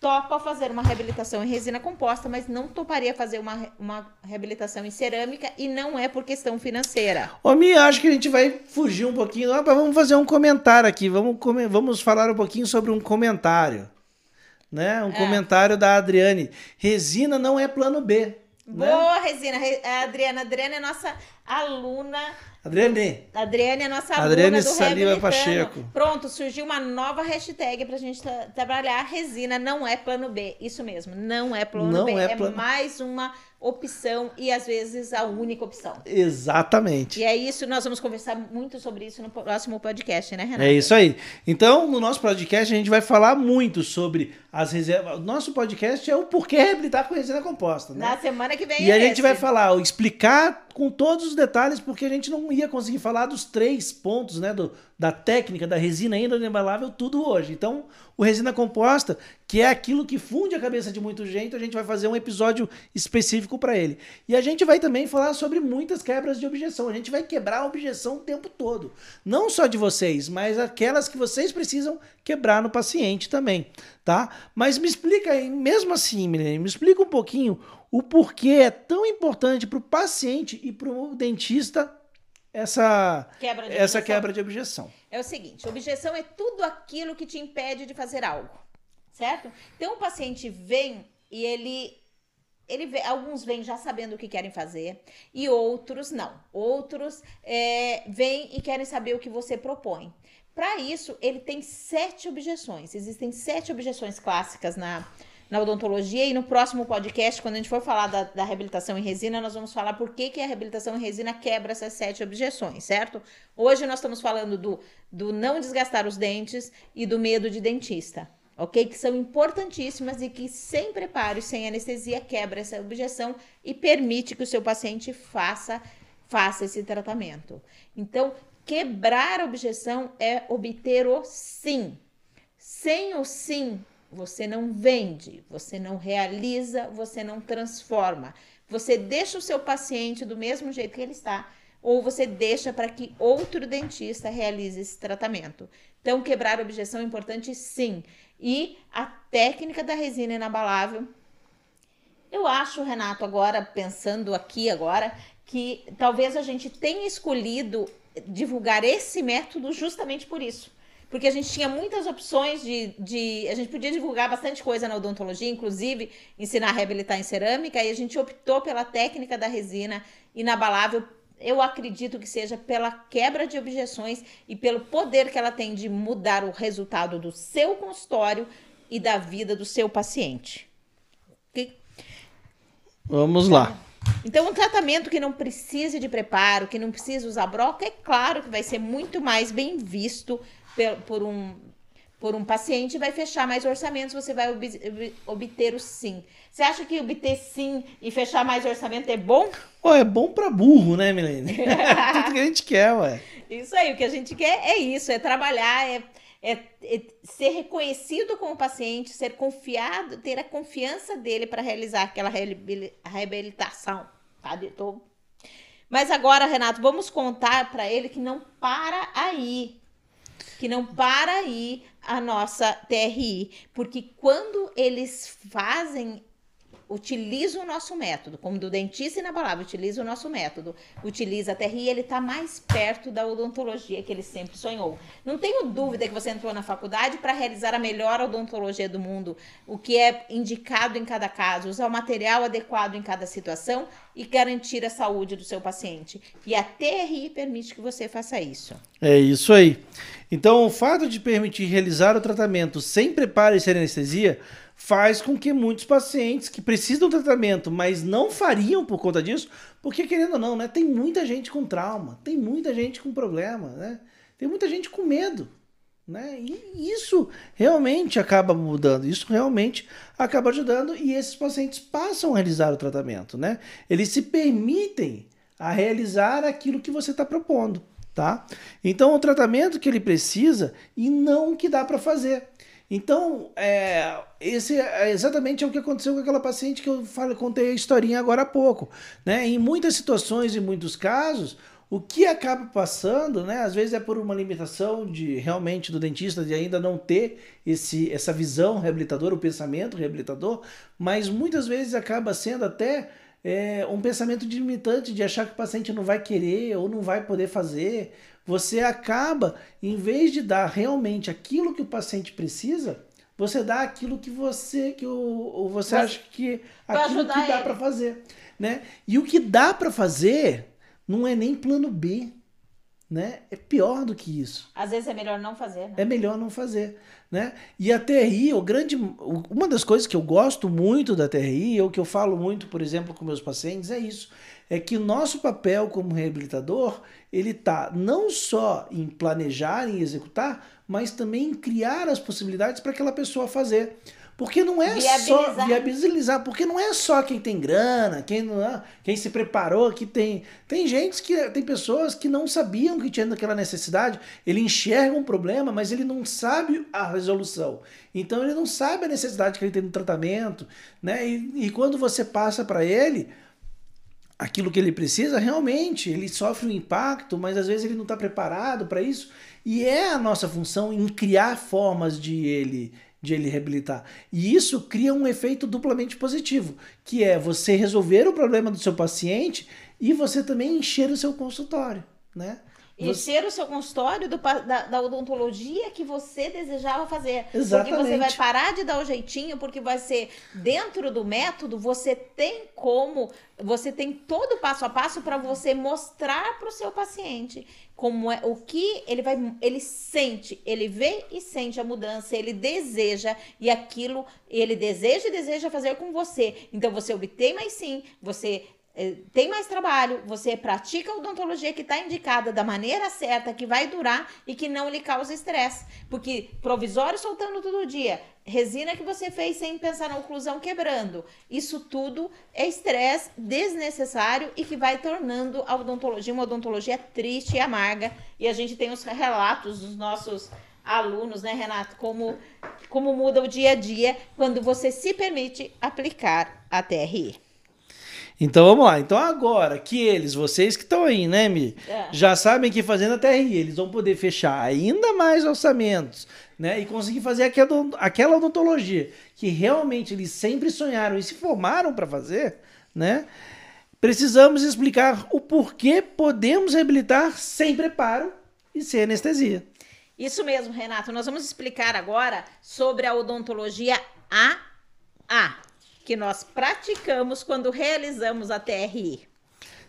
topa fazer uma reabilitação em resina composta, mas não toparia fazer uma, uma reabilitação em cerâmica e não é por questão financeira. Ô, Mia, acho que a gente vai fugir um pouquinho. Ah, vamos fazer um comentário aqui. Vamos, vamos falar um pouquinho sobre um comentário. Né? Um é. comentário da Adriane. Resina não é plano B. Boa, né? Resina. A Adriana. A Adriana é nossa aluna Adriane. Adriane é nossa Adriane aluna do Saliva Pacheco. Pronto, surgiu uma nova hashtag pra gente tra trabalhar. Resina não é plano B. Isso mesmo, não é plano não B. É, é mais uma opção e às vezes a única opção. Exatamente. E é isso, nós vamos conversar muito sobre isso no próximo podcast, né, Renato? É isso aí. Então, no nosso podcast, a gente vai falar muito sobre as reservas. Nosso podcast é o porquê reabilitar com resina composta, né? Na semana que vem. E é a gente esse. vai falar, explicar com todos os detalhes, porque a gente não ia conseguir falar dos três pontos, né? Do, da técnica, da resina ainda inabalável, tudo hoje. Então, o resina composta, que é aquilo que funde a cabeça de muito gente, a gente vai fazer um episódio específico para ele. E a gente vai também falar sobre muitas quebras de objeção. A gente vai quebrar a objeção o tempo todo. Não só de vocês, mas aquelas que vocês precisam quebrar no paciente também, tá? Mas me explica aí, mesmo assim, Milene, me explica um pouquinho o porquê é tão importante para o paciente e para o dentista essa quebra, de essa quebra de objeção. É o seguinte, objeção é tudo aquilo que te impede de fazer algo, certo? Então o paciente vem e ele ele vê, alguns vêm já sabendo o que querem fazer e outros não. Outros é, vêm e querem saber o que você propõe. Para isso, ele tem sete objeções. Existem sete objeções clássicas na, na odontologia e no próximo podcast, quando a gente for falar da, da, reabilitação em resina, nós vamos falar por que, que a reabilitação em resina quebra essas sete objeções, certo? Hoje nós estamos falando do, do não desgastar os dentes e do medo de dentista, ok? Que são importantíssimas e que sem preparo e sem anestesia quebra essa objeção e permite que o seu paciente faça, faça esse tratamento. Então, quebrar a objeção é obter o sim. Sem o sim, você não vende, você não realiza, você não transforma. Você deixa o seu paciente do mesmo jeito que ele está, ou você deixa para que outro dentista realize esse tratamento. Então, quebrar objeção é importante sim. E a técnica da resina inabalável. Eu acho, Renato, agora, pensando aqui agora, que talvez a gente tenha escolhido divulgar esse método justamente por isso porque a gente tinha muitas opções de, de. A gente podia divulgar bastante coisa na odontologia, inclusive ensinar a reabilitar em cerâmica, e a gente optou pela técnica da resina inabalável. Eu acredito que seja pela quebra de objeções e pelo poder que ela tem de mudar o resultado do seu consultório e da vida do seu paciente. Okay? Vamos lá. Então, um tratamento que não precise de preparo, que não precise usar broca, é claro que vai ser muito mais bem visto por um, por um paciente vai fechar mais orçamentos, você vai ob obter o sim. Você acha que obter sim e fechar mais orçamento é bom? Oh, é bom para burro, né, Milene? (laughs) Tudo que a gente quer, ué. Isso aí, o que a gente quer é isso, é trabalhar, é, é, é ser reconhecido como paciente, ser confiado, ter a confiança dele para realizar aquela reabilitação. Tá? Tô... Mas agora, Renato, vamos contar para ele que não para aí que não para aí a nossa TRI, porque quando eles fazem utiliza o nosso método, como do dentista inabalável, utiliza o nosso método, utiliza a TRI, ele está mais perto da odontologia que ele sempre sonhou. Não tenho dúvida que você entrou na faculdade para realizar a melhor odontologia do mundo, o que é indicado em cada caso, usar o material adequado em cada situação e garantir a saúde do seu paciente. E a TRI permite que você faça isso. É isso aí. Então, o fato de permitir realizar o tratamento sem preparo e sem anestesia faz com que muitos pacientes que precisam do tratamento, mas não fariam por conta disso, porque querendo ou não, né, tem muita gente com trauma, tem muita gente com problema, né? Tem muita gente com medo, né? E isso realmente acaba mudando, isso realmente acaba ajudando e esses pacientes passam a realizar o tratamento, né? Eles se permitem a realizar aquilo que você está propondo, tá? Então o tratamento que ele precisa e não o que dá para fazer. Então, é, esse é exatamente o que aconteceu com aquela paciente que eu falei, contei a historinha agora há pouco. Né? Em muitas situações, em muitos casos, o que acaba passando, né, às vezes é por uma limitação de realmente do dentista de ainda não ter esse, essa visão reabilitadora, o pensamento reabilitador, mas muitas vezes acaba sendo até é, um pensamento limitante de achar que o paciente não vai querer ou não vai poder fazer, você acaba, em vez de dar realmente aquilo que o paciente precisa, você dá aquilo que você que o, você Mas, acha que aquilo que dá para fazer, né? E o que dá para fazer não é nem plano B, né? É pior do que isso. Às vezes é melhor não fazer. Né? É melhor não fazer, né? E a TRI, o grande, uma das coisas que eu gosto muito da TRI, ou que eu falo muito, por exemplo, com meus pacientes, é isso é que o nosso papel como reabilitador, ele está não só em planejar e executar, mas também em criar as possibilidades para aquela pessoa fazer. Porque não é viabilizar. só viabilizar, porque não é só quem tem grana, quem não, é, quem se preparou, que tem tem gente que tem pessoas que não sabiam que tinha aquela necessidade, ele enxerga um problema, mas ele não sabe a resolução. Então ele não sabe a necessidade que ele tem no tratamento, né? E, e quando você passa para ele, aquilo que ele precisa, realmente ele sofre um impacto, mas às vezes ele não está preparado para isso. E é a nossa função em criar formas de ele de ele reabilitar. E isso cria um efeito duplamente positivo, que é você resolver o problema do seu paciente e você também encher o seu consultório, né? Encher o seu consultório do, da, da, odontologia que você desejava fazer. Exatamente. Porque você vai parar de dar o jeitinho, porque vai ser dentro do método, você tem como, você tem todo o passo a passo para você mostrar para o seu paciente como é o que ele vai, ele sente, ele vê e sente a mudança, ele deseja e aquilo ele deseja e deseja fazer com você. Então você obtém mais sim, você tem mais trabalho, você pratica a odontologia que está indicada da maneira certa, que vai durar e que não lhe causa estresse. Porque provisório soltando todo dia, resina que você fez sem pensar na oclusão quebrando, isso tudo é estresse desnecessário e que vai tornando a odontologia uma odontologia triste e amarga. E a gente tem os relatos dos nossos alunos, né, Renato? Como, como muda o dia a dia quando você se permite aplicar a TRI. Então vamos lá. Então agora que eles, vocês que estão aí, né, Mi? É. Já sabem que fazendo a TRI, eles vão poder fechar ainda mais orçamentos, né? E conseguir fazer aquela, aquela odontologia que realmente eles sempre sonharam e se formaram para fazer, né? Precisamos explicar o porquê podemos reabilitar sem preparo e sem anestesia. Isso mesmo, Renato. Nós vamos explicar agora sobre a odontologia AA que nós praticamos quando realizamos a TRI.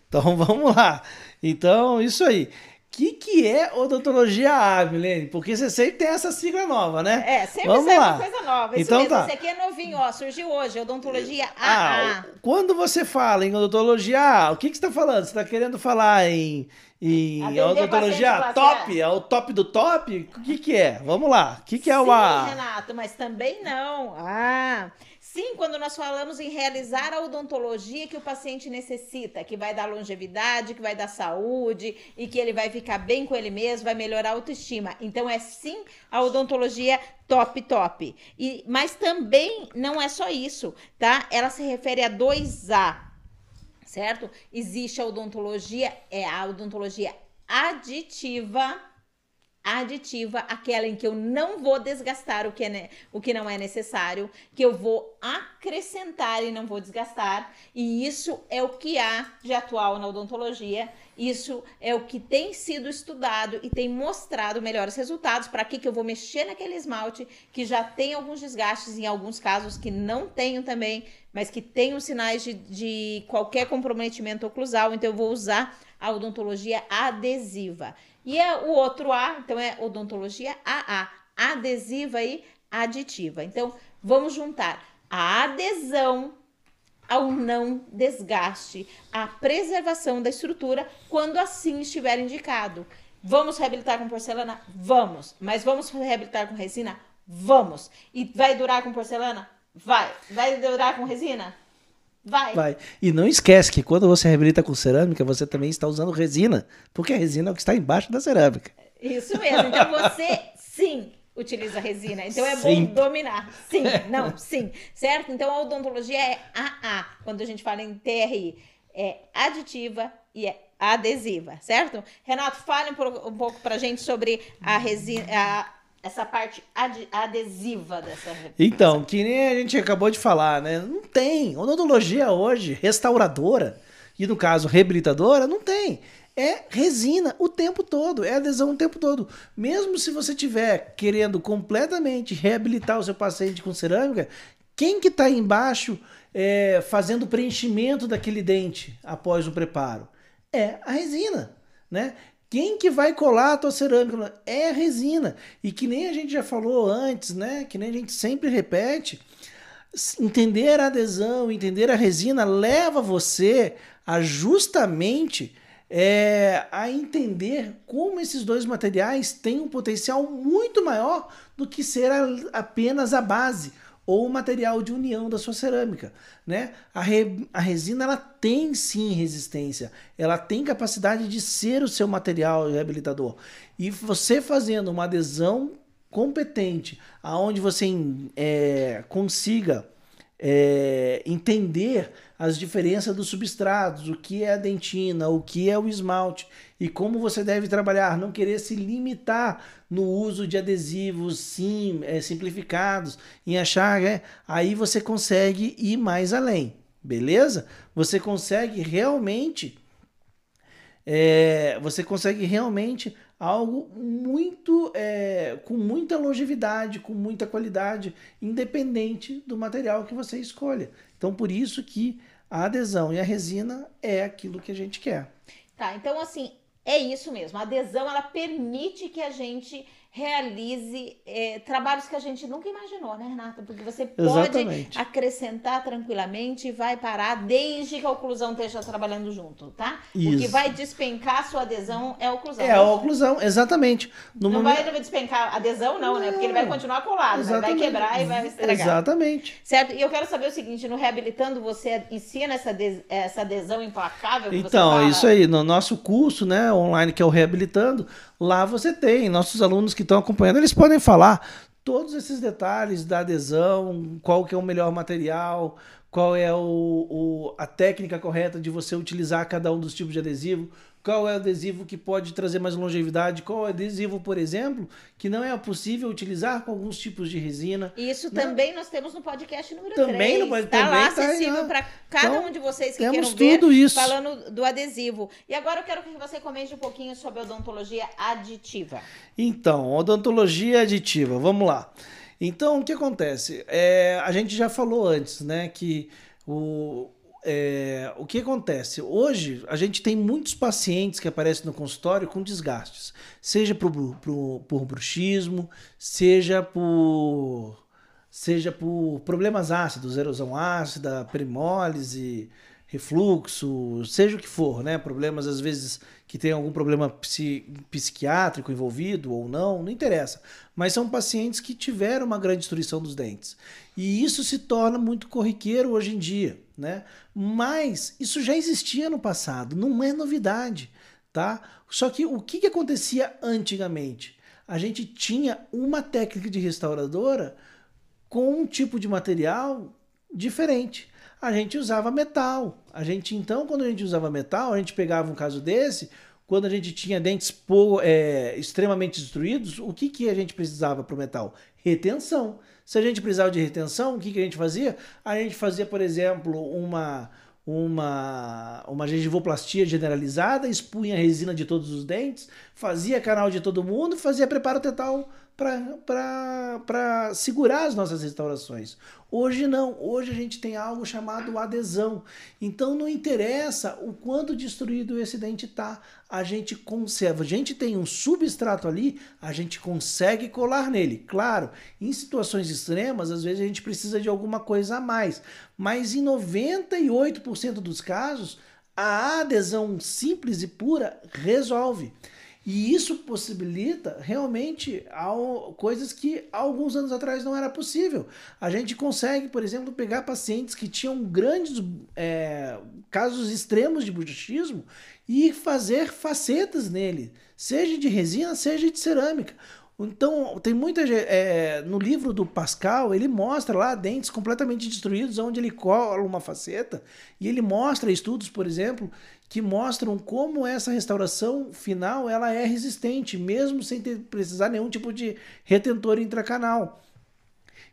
Então (laughs) vamos lá. Então, isso aí. O que, que é odontologia A, Milene? Porque você sempre tem essa sigla nova, né? É, sempre Vamos lá. uma coisa nova. Isso então, mesmo. Tá. Esse aqui é novinho, ó. Surgiu hoje, odontologia AA. Ah, quando você fala em odontologia A, o que, que você está falando? Você está querendo falar em, em odontologia top? É o top do top? O que, que é? Vamos lá. O que, que é Sim, o A? Renato, mas também não. Ah... Sim, quando nós falamos em realizar a odontologia que o paciente necessita, que vai dar longevidade, que vai dar saúde e que ele vai ficar bem com ele mesmo, vai melhorar a autoestima. Então é sim a odontologia top top. E mas também não é só isso, tá? Ela se refere a 2A, certo? Existe a odontologia, é a odontologia aditiva aditiva, aquela em que eu não vou desgastar o que, é, o que não é necessário, que eu vou acrescentar e não vou desgastar. E isso é o que há de atual na odontologia. Isso é o que tem sido estudado e tem mostrado melhores resultados. Para que, que eu vou mexer naquele esmalte que já tem alguns desgastes, em alguns casos que não tenho também, mas que tem os sinais de, de qualquer comprometimento oclusal. Então, eu vou usar a odontologia adesiva. E é o outro A, então é odontologia AA, adesiva e aditiva. Então, vamos juntar a adesão ao não desgaste, a preservação da estrutura, quando assim estiver indicado. Vamos reabilitar com porcelana? Vamos. Mas vamos reabilitar com resina? Vamos. E vai durar com porcelana? Vai. Vai durar com resina? Vai. Vai. E não esquece que quando você reabilita com cerâmica, você também está usando resina, porque a resina é o que está embaixo da cerâmica. Isso mesmo. Então você, sim, utiliza resina. Então é sim. bom dominar. Sim, não, sim. Certo? Então a odontologia é AA. Quando a gente fala em TRI, é aditiva e é adesiva, certo? Renato, fale um pouco pra gente sobre a resina, a essa parte ad adesiva dessa. Então, que nem a gente acabou de falar, né? Não tem. Odontologia hoje, restauradora, e no caso reabilitadora, não tem. É resina o tempo todo, é adesão o tempo todo. Mesmo se você tiver querendo completamente reabilitar o seu paciente com cerâmica, quem que está embaixo é, fazendo preenchimento daquele dente após o preparo? É a resina, né? Quem que vai colar a tua cerâmica? É a resina. E que nem a gente já falou antes, né? Que nem a gente sempre repete. Entender a adesão, entender a resina leva você a justamente é, a entender como esses dois materiais têm um potencial muito maior do que ser a, apenas a base ou o material de união da sua cerâmica, né? A, re, a resina ela tem sim resistência, ela tem capacidade de ser o seu material reabilitador. E você fazendo uma adesão competente, aonde você é, consiga é, entender as diferenças dos substratos, o que é a dentina, o que é o esmalte e como você deve trabalhar, não querer se limitar no uso de adesivos sim, é, simplificados, em achar, é, aí você consegue ir mais além, beleza? Você consegue realmente, é, você consegue realmente algo muito é, com muita longevidade, com muita qualidade, independente do material que você escolha. Então, por isso que a adesão e a resina é aquilo que a gente quer. Tá, então assim, é isso mesmo. A adesão ela permite que a gente realize é, trabalhos que a gente nunca imaginou, né, Renata? Porque você pode Exatamente. acrescentar tranquilamente e vai parar desde que a oclusão esteja trabalhando junto, tá? Isso. O que vai despencar a sua adesão é a oclusão. É a oclusão, exatamente. No não momento... vai despencar a adesão, não, não, né? Porque ele vai continuar colado, vai quebrar e vai estragar. Exatamente. Certo? E eu quero saber o seguinte, no Reabilitando, você ensina essa, essa adesão implacável? então, isso aí, no nosso curso, né, online, que é o Reabilitando, Lá você tem, nossos alunos que estão acompanhando, eles podem falar todos esses detalhes da adesão, qual que é o melhor material, qual é o, o, a técnica correta de você utilizar cada um dos tipos de adesivo, qual é o adesivo que pode trazer mais longevidade? Qual é o adesivo, por exemplo, que não é possível utilizar com alguns tipos de resina? Isso né? também nós temos no podcast número também 3. No, tá também lá acessível para cada então, um de vocês que temos queiram tudo ver, isso. falando do adesivo. E agora eu quero que você comente um pouquinho sobre a odontologia aditiva. Então, odontologia aditiva, vamos lá. Então, o que acontece? É, a gente já falou antes, né, que o, é, o que acontece? Hoje, a gente tem muitos pacientes que aparecem no consultório com desgastes, seja por, por, bruxismo, seja por, seja por problemas ácidos, erosão ácida, perimólise, refluxo, seja o que for, né? Problemas às vezes que tem algum problema psi, psiquiátrico envolvido ou não, não interessa. Mas são pacientes que tiveram uma grande destruição dos dentes. E isso se torna muito corriqueiro hoje em dia né? Mas isso já existia no passado, não é novidade, tá? Só que o que, que acontecia antigamente? A gente tinha uma técnica de restauradora com um tipo de material diferente. A gente usava metal. A gente então, quando a gente usava metal, a gente pegava um caso desse, quando a gente tinha dentes por, é, extremamente destruídos, o que, que a gente precisava para o metal? Retenção. Se a gente precisava de retenção, o que, que a gente fazia? A gente fazia, por exemplo, uma, uma, uma gengivoplastia generalizada, expunha a resina de todos os dentes, fazia canal de todo mundo, fazia preparo tetal para segurar as nossas restaurações. Hoje não, hoje a gente tem algo chamado adesão. Então não interessa o quanto destruído esse dente está, a gente conserva. A gente tem um substrato ali, a gente consegue colar nele. Claro, em situações extremas, às vezes a gente precisa de alguma coisa a mais, mas em 98% dos casos, a adesão simples e pura resolve. E isso possibilita realmente coisas que alguns anos atrás não era possível. A gente consegue, por exemplo, pegar pacientes que tinham grandes é, casos extremos de bruxismo e fazer facetas nele, seja de resina, seja de cerâmica. Então, tem muita é, no livro do Pascal, ele mostra lá dentes completamente destruídos, onde ele cola uma faceta, e ele mostra estudos, por exemplo, que mostram como essa restauração final ela é resistente, mesmo sem ter, precisar nenhum tipo de retentor intracanal.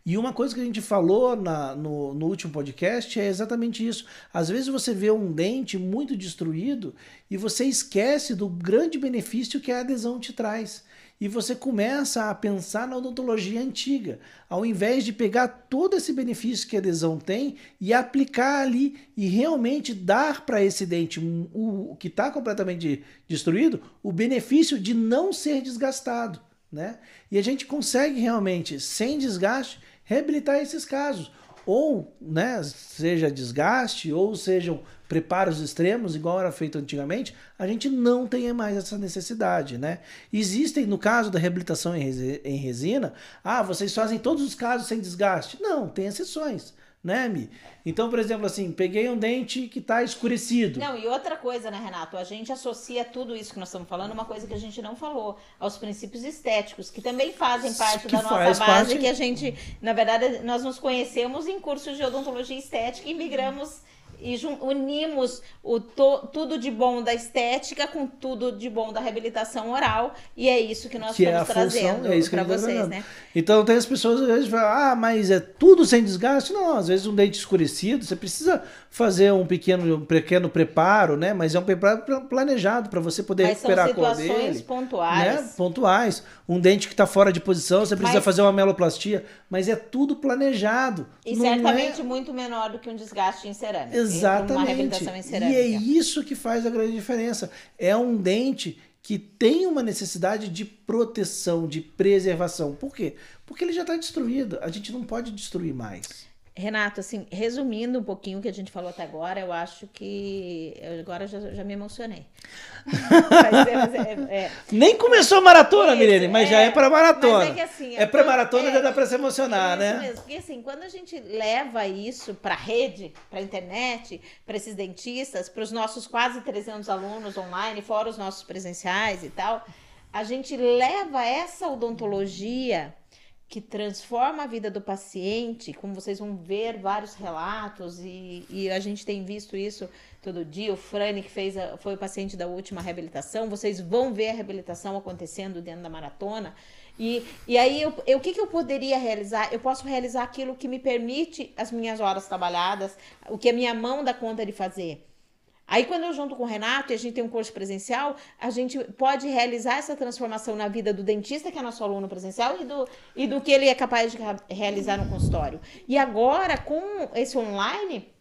E uma coisa que a gente falou na, no, no último podcast é exatamente isso. Às vezes você vê um dente muito destruído e você esquece do grande benefício que a adesão te traz e você começa a pensar na odontologia antiga, ao invés de pegar todo esse benefício que a adesão tem e aplicar ali e realmente dar para esse dente, o, que está completamente destruído, o benefício de não ser desgastado. Né? E a gente consegue realmente, sem desgaste, reabilitar esses casos. Ou, né, seja desgaste, ou sejam preparos extremos, igual era feito antigamente, a gente não tem mais essa necessidade, né? Existem, no caso da reabilitação em resina, ah, vocês fazem todos os casos sem desgaste. Não, tem exceções né, Mi? Então, por exemplo, assim, peguei um dente que está escurecido. Não, e outra coisa, né, Renato? A gente associa tudo isso que nós estamos falando, uma coisa que a gente não falou, aos princípios estéticos, que também fazem parte que da nossa base, parte... que a gente, na verdade, nós nos conhecemos em cursos de odontologia estética e migramos e unimos o to, tudo de bom da estética com tudo de bom da reabilitação oral e é isso que nós que estamos é trazendo é para vocês, né? Então tem as pessoas às vezes falam, ah, mas é tudo sem desgaste? Não, às vezes um dente escurecido, você precisa fazer um pequeno, um pequeno preparo, né? Mas é um preparo planejado para você poder mas recuperar a cor dele. São situações pontuais. Né? Pontuais. Um dente que está fora de posição, você precisa mas... fazer uma meloplastia, mas é tudo planejado. E certamente é... muito menor do que um desgaste em cerâmica. Exatamente. Em cerâmica. E é isso que faz a grande diferença. É um dente que tem uma necessidade de proteção, de preservação. Por quê? Porque ele já está destruído. A gente não pode destruir mais. Renato, assim, resumindo um pouquinho o que a gente falou até agora, eu acho que. Eu agora já, já me emocionei. (laughs) mas é, mas é, é, Nem começou a maratona, isso, Mirene, mas já é, é para maratona. Mas é que assim. É para maratona, já dá para se emocionar, né? Mesmo, porque assim, quando a gente leva isso para a rede, para a internet, para esses dentistas, para os nossos quase 300 alunos online, fora os nossos presenciais e tal, a gente leva essa odontologia que transforma a vida do paciente, como vocês vão ver vários relatos, e, e a gente tem visto isso todo dia. O Frane, que fez a, foi o paciente da última reabilitação, vocês vão ver a reabilitação acontecendo dentro da maratona. E, e aí, eu, eu, o que, que eu poderia realizar? Eu posso realizar aquilo que me permite as minhas horas trabalhadas, o que a minha mão dá conta de fazer. Aí, quando eu junto com o Renato e a gente tem um curso presencial, a gente pode realizar essa transformação na vida do dentista, que é nosso aluno presencial, e do, e do que ele é capaz de realizar no consultório. E agora, com esse online,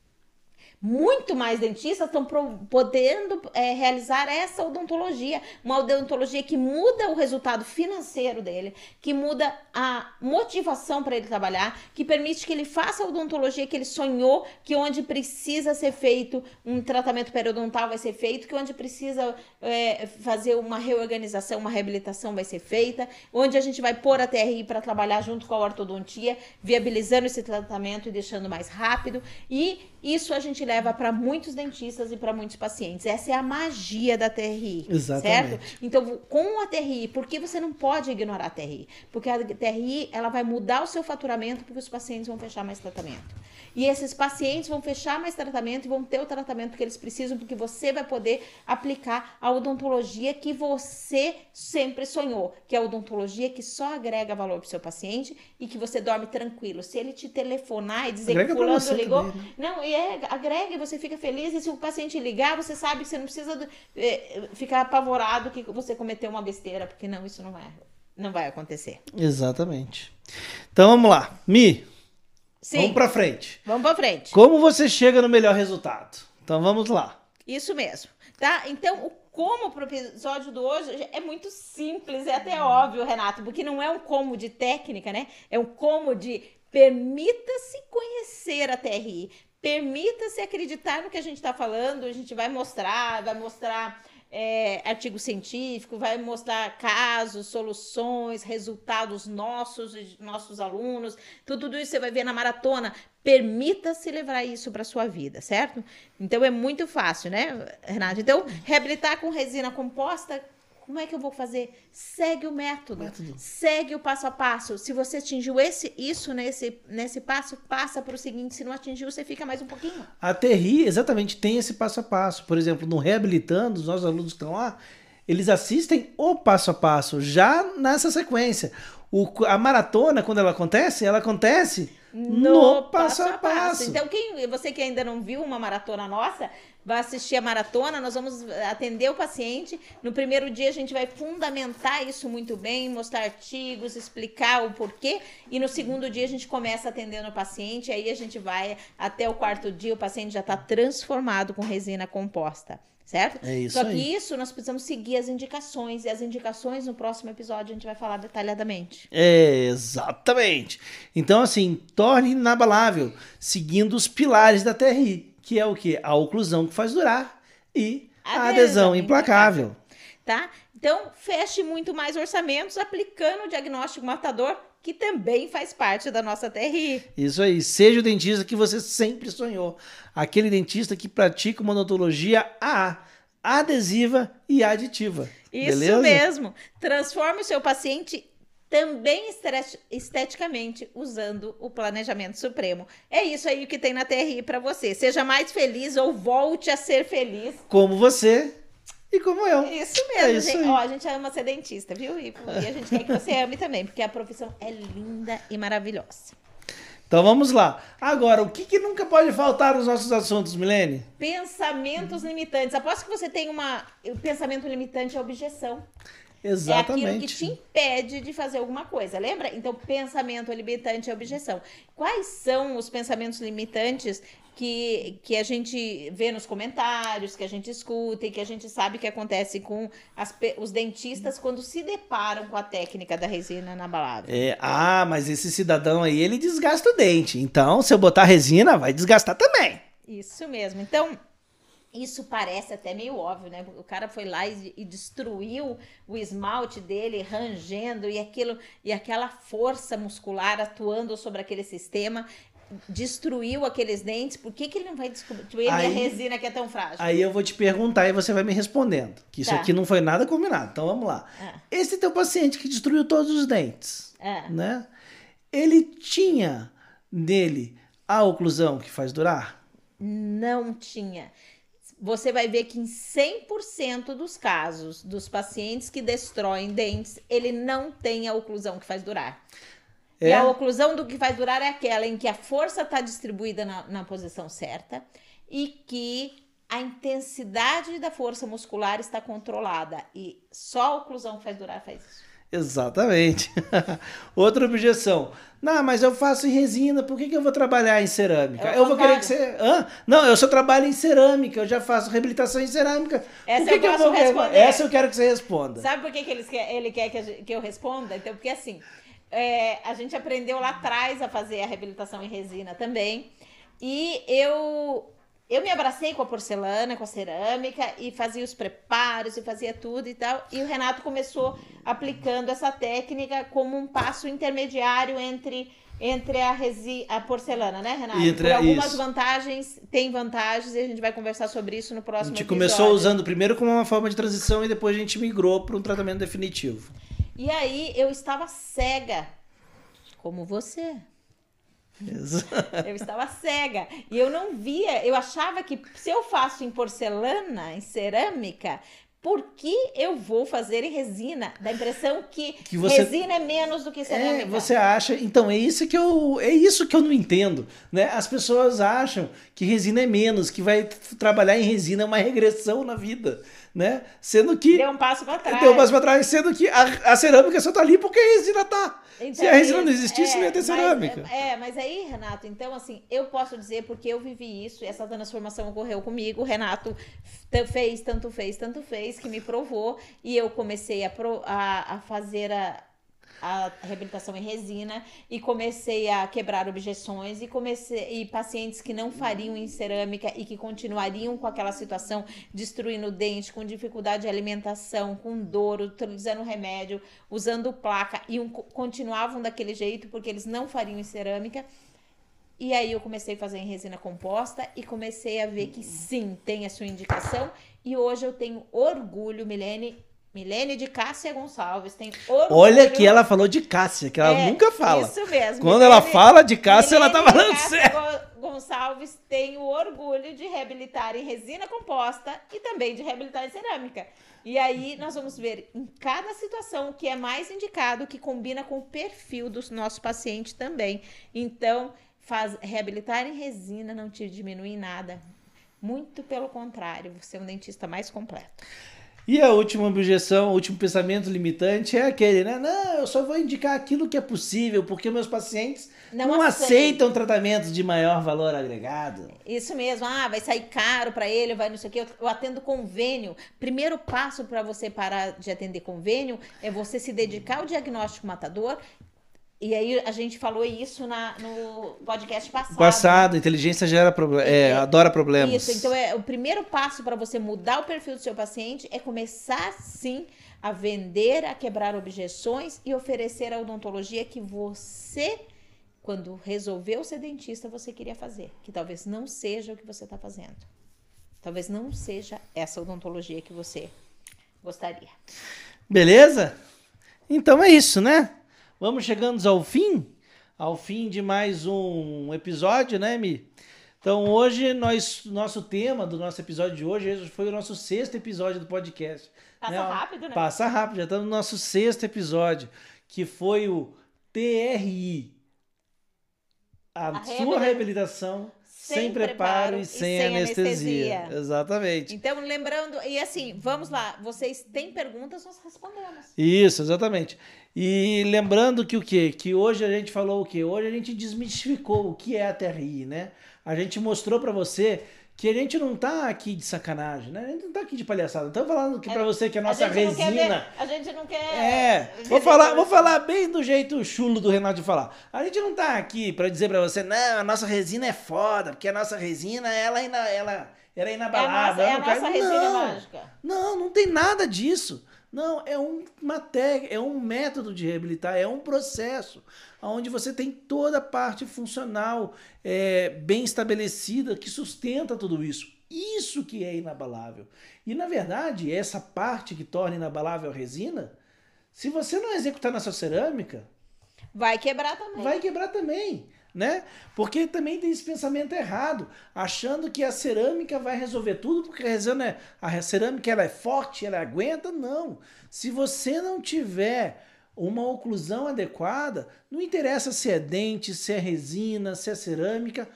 muito mais dentistas estão podendo é, realizar essa odontologia, uma odontologia que muda o resultado financeiro dele, que muda a motivação para ele trabalhar, que permite que ele faça a odontologia que ele sonhou, que onde precisa ser feito um tratamento periodontal vai ser feito, que onde precisa é, fazer uma reorganização, uma reabilitação vai ser feita, onde a gente vai pôr a TRI para trabalhar junto com a ortodontia, viabilizando esse tratamento e deixando mais rápido. E isso a gente leva para muitos dentistas e para muitos pacientes. Essa é a magia da TRI. Exatamente. Certo? Então, com a TRI, por que você não pode ignorar a TRI? Porque a TRI ela vai mudar o seu faturamento porque os pacientes vão fechar mais tratamento. E esses pacientes vão fechar mais tratamento e vão ter o tratamento que eles precisam, porque você vai poder aplicar a odontologia que você sempre sonhou, que é a odontologia que só agrega valor para o seu paciente e que você dorme tranquilo. Se ele te telefonar e dizer agrega que fulano ligou, também, né? não, e é, agrega e você fica feliz. E se o paciente ligar, você sabe que você não precisa é, ficar apavorado que você cometeu uma besteira, porque não, isso não vai, não vai acontecer. Exatamente. Então vamos lá. Mi, Sim. vamos para frente. Vamos para frente. Como você chega no melhor resultado? Então vamos lá. Isso mesmo. Tá? Então, o como para o episódio do hoje é muito simples, é até óbvio, Renato, porque não é um como de técnica, né? É um como de permita-se conhecer a TRI, permita-se acreditar no que a gente está falando, a gente vai mostrar, vai mostrar é, artigo científico, vai mostrar casos, soluções, resultados nossos, nossos alunos, tudo, tudo isso você vai ver na maratona. Permita-se levar isso para sua vida, certo? Então é muito fácil, né, Renato? Então, reabilitar com resina composta como é que eu vou fazer? Segue o método, método. segue o passo a passo. Se você atingiu esse, isso nesse, nesse passo, passa para o seguinte. Se não atingiu, você fica mais um pouquinho. A TRI, exatamente, tem esse passo a passo. Por exemplo, no Reabilitando, os nossos alunos que estão lá, eles assistem o passo a passo, já nessa sequência. O, a maratona, quando ela acontece, ela acontece no, no passo, passo, a passo. Então, quem, você que ainda não viu uma maratona nossa, vai assistir a maratona, nós vamos atender o paciente. No primeiro dia a gente vai fundamentar isso muito bem, mostrar artigos, explicar o porquê, e no segundo dia a gente começa atendendo o paciente, aí a gente vai até o quarto dia, o paciente já está transformado com resina composta. Certo? É isso Só que aí. isso nós precisamos seguir as indicações, e as indicações no próximo episódio a gente vai falar detalhadamente. É, exatamente. Então, assim, torne inabalável, seguindo os pilares da TRI que é o que? A oclusão que faz durar e a, adesão, implacável. Tá? Então, feche muito mais orçamentos aplicando o diagnóstico matador, que também faz parte da nossa TRI. Isso aí, seja o dentista que você sempre sonhou. Aquele dentista que pratica uma odontologia AA, adesiva e aditiva. Isso beleza? mesmo. Transforme o seu paciente também esteticamente usando o planejamento supremo. É isso aí que tem na TRI para você. Seja mais feliz ou volte a ser feliz. Como você e como eu. Isso mesmo, é isso gente. Ó, a gente ama ser dentista, viu? E, e a gente quer que você ame também, porque a profissão é linda e maravilhosa. Então vamos lá. Agora, o que, que nunca pode faltar nos nossos assuntos, Milene? Pensamentos limitantes. Aposto que você tem uma. O pensamento limitante é objeção. Exatamente. É aquilo que te impede de fazer alguma coisa. Lembra? Então, pensamento limitante é objeção. Quais são os pensamentos limitantes que, que a gente vê nos comentários, que a gente escuta e que a gente sabe que acontece com as, os dentistas quando se deparam com a técnica da resina inabalável. É, ah, mas esse cidadão aí, ele desgasta o dente. Então, se eu botar resina, vai desgastar também. Isso mesmo. Então, isso parece até meio óbvio, né? O cara foi lá e, e, destruiu o esmalte dele, rangendo, e aquilo e aquela força muscular atuando sobre aquele sistema destruiu aqueles dentes. Por que, que ele não vai descobrir a resina que é tão frágil? Aí eu vou te perguntar e você vai me respondendo. Que isso tá. aqui não foi nada combinado. Então vamos lá. Ah. Esse teu paciente que destruiu todos os dentes, ah. né? Ele tinha nele a oclusão que faz durar? Não tinha você vai ver que em 100% dos casos dos pacientes que destroem dentes, ele não tem a oclusão que faz durar. É? E a oclusão do que faz durar é aquela em que a força está distribuída na, na posição certa e que a intensidade da força muscular está controlada. E só a oclusão que faz durar faz isso. Exatamente. (laughs) Outra objeção. Não, mas eu faço em resina, por que, que eu vou trabalhar em cerâmica? É eu vou querer que você. Hã? Não, eu só trabalho em cerâmica, eu já faço reabilitação em cerâmica. Essa por que eu, que eu vou responder. Essa eu quero que você responda. Sabe por que, que ele quer, ele quer que, eu responda? Então, porque assim, é, a gente aprendeu lá atrás a fazer a reabilitação em resina também. E eu eu me abracei com a porcelana, com a cerâmica e fazia os preparos e fazia tudo e tal. E o Renato começou aplicando essa técnica como um passo intermediário entre entre a, resi a porcelana, né, Renato? Entre, Por algumas isso. vantagens, tem vantagens e a gente vai conversar sobre isso no próximo A gente episódio. começou usando primeiro como uma forma de transição e depois a gente migrou para um tratamento definitivo. E aí eu estava cega, como você. Eu estava cega. E eu não via, eu achava que se eu faço em porcelana, em cerâmica, por que eu vou fazer em resina? Da impressão que, que você, resina é menos do que é, cerâmica. É, você acha, então é isso que eu é isso que eu não entendo, né? As pessoas acham que resina é menos, que vai trabalhar em resina é uma regressão na vida, né? Sendo que deu um passo para trás. Deu um passo para trás, sendo que a, a cerâmica só tá ali porque a resina tá. Então, Se a resina não existisse, é, não ia ter cerâmica. Mas, é, mas aí, Renato, então assim, eu posso dizer porque eu vivi isso, e essa transformação ocorreu comigo. O Renato fez, tanto fez, tanto fez, que me provou, e eu comecei a, a, a fazer a, a reabilitação em resina e comecei a quebrar objeções e comecei e pacientes que não fariam em cerâmica e que continuariam com aquela situação destruindo o dente, com dificuldade de alimentação, com dor, utilizando remédio, usando placa e um, continuavam daquele jeito porque eles não fariam em cerâmica. E aí eu comecei a fazer em resina composta e comecei a ver que sim, tem a sua indicação. E hoje eu tenho orgulho, Milene, Milene de Cássia Gonçalves tem orgulho. Olha que ela falou de Cássia, que ela é, nunca fala. Isso mesmo. Quando Milene, ela fala de Cássia, Milene ela tá falando certo. Gonçalves tem o orgulho de reabilitar em resina composta e também de reabilitar em cerâmica. E aí nós vamos ver em cada situação o que é mais indicado, que combina com o perfil do nosso paciente também. Então, faz, reabilitar em resina não te diminui em nada. Muito pelo contrário, você é um dentista mais completo. E a última objeção, o último pensamento limitante é aquele, né? Não, eu só vou indicar aquilo que é possível, porque meus pacientes não, não aceitam tratamentos de maior valor agregado. Isso mesmo. Ah, vai sair caro para ele, vai não sei o quê. Eu atendo convênio. Primeiro passo para você parar de atender convênio é você se dedicar ao diagnóstico matador e aí a gente falou isso na, no podcast passado. Passado, inteligência gera problemas, é, adora problemas. Isso, então é o primeiro passo para você mudar o perfil do seu paciente é começar sim a vender, a quebrar objeções e oferecer a odontologia que você, quando resolveu ser dentista, você queria fazer, que talvez não seja o que você está fazendo. Talvez não seja essa odontologia que você gostaria. Beleza? Então é isso, né? Vamos chegando ao fim, ao fim de mais um episódio, né, Mi? Então hoje nós, nosso tema do nosso episódio de hoje foi o nosso sexto episódio do podcast. Passa né? rápido, né? Passa rápido, já estamos no nosso sexto episódio, que foi o TRI. A, a sua reabilitação sem, preparo, preparo, e sem, e sem anestesia. anestesia. Exatamente. Então, lembrando, e assim, vamos lá, vocês têm perguntas, nós respondemos. Isso, exatamente. E lembrando que o quê? Que hoje a gente falou o quê? Hoje a gente desmistificou o que é a TRI, né? A gente mostrou para você que a gente não tá aqui de sacanagem, né? A gente não tá aqui de palhaçada. Estamos falando que é, para você que a nossa a resina. Ver, a gente não quer. É. Vou falar, vou falar bem do jeito chulo do Renato de falar. A gente não tá aqui para dizer para você, não, a nossa resina é foda, porque a nossa resina, ela, ela, ela, ela é inabalável. É a nossa, é a nossa resina não, mágica. Não, não tem nada disso. Não, é uma técnica, é um método de reabilitar, é um processo onde você tem toda a parte funcional é, bem estabelecida que sustenta tudo isso. Isso que é inabalável. E na verdade, essa parte que torna inabalável a resina, se você não executar na sua cerâmica, vai quebrar também. Vai quebrar também, né? Porque também tem esse pensamento errado, achando que a cerâmica vai resolver tudo, porque a resina é, a cerâmica ela é forte, ela aguenta, não. Se você não tiver uma oclusão adequada, não interessa se é dente, se é resina, se é cerâmica,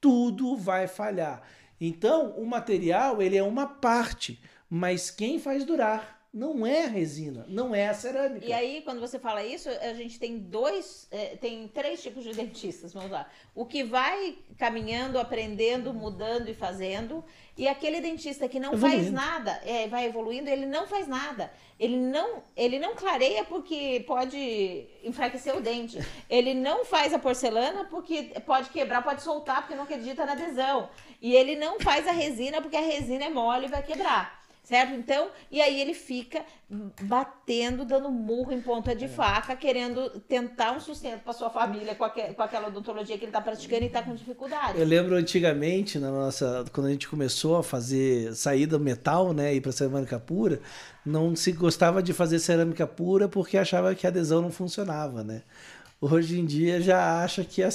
tudo vai falhar. Então, o material ele é uma parte, mas quem faz durar não é resina, não é a cerâmica. E aí, quando você fala isso, a gente tem dois, é, tem três tipos de dentistas, vamos lá. O que vai caminhando, aprendendo, mudando e fazendo, e aquele dentista que não evoluindo. faz nada, é, vai evoluindo, ele não faz nada. Ele não, ele não clareia porque pode enfraquecer o dente. Ele não faz a porcelana porque pode quebrar, pode soltar porque não acredita na adesão. E ele não faz a resina porque a resina é mole e vai quebrar certo? Então, e aí ele fica batendo, dando murro em ponta de é. faca, querendo tentar um sustento para sua família com, aquel, com aquela odontologia que ele está praticando e está com dificuldade. Eu lembro antigamente, na nossa, quando a gente começou a fazer saída metal, né, ir para cerâmica pura, não se gostava de fazer cerâmica pura porque achava que a adesão não funcionava, né? Hoje em dia já acha que a,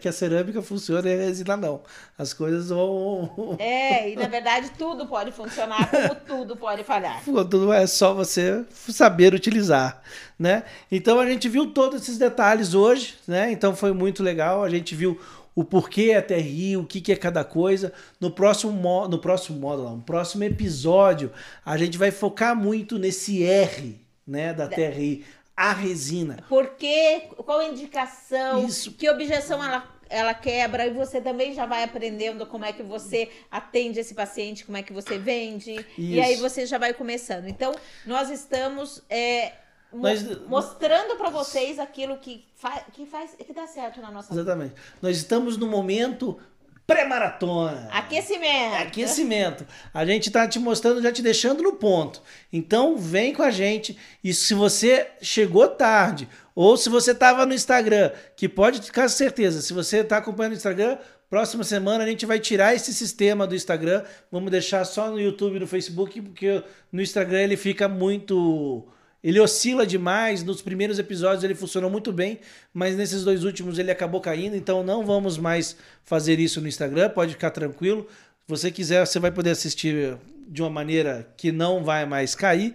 que a cerâmica funciona e a resina não. As coisas vão. (laughs) É, e na verdade tudo pode funcionar, como tudo pode falhar. (laughs) Tudo é só você saber utilizar, né? Então a gente viu todos esses detalhes hoje, né? Então foi muito legal. A gente viu o porquê é TRI, o que, que é cada coisa. No próximo, no próximo módulo, no próximo episódio, a gente vai focar muito nesse R, né, da TRI, a resina. Por quê? Qual a indicação? Isso. Que objeção ela ela quebra e você também já vai aprendendo como é que você atende esse paciente, como é que você vende Isso. e aí você já vai começando. Então nós estamos é, nós, mostrando para vocês aquilo que, fa que faz que dá certo na nossa Exatamente. Vida. Nós estamos no momento pré-maratona. Aquecimento. Aquecimento. A gente está te mostrando, já te deixando no ponto. Então vem com a gente. E se você chegou tarde, ou se você estava no Instagram, que pode ficar certeza, se você está acompanhando o Instagram, próxima semana a gente vai tirar esse sistema do Instagram. Vamos deixar só no YouTube e no Facebook, porque no Instagram ele fica muito ele oscila demais. Nos primeiros episódios ele funcionou muito bem, mas nesses dois últimos ele acabou caindo. Então não vamos mais fazer isso no Instagram. Pode ficar tranquilo. Se você quiser, você vai poder assistir de uma maneira que não vai mais cair.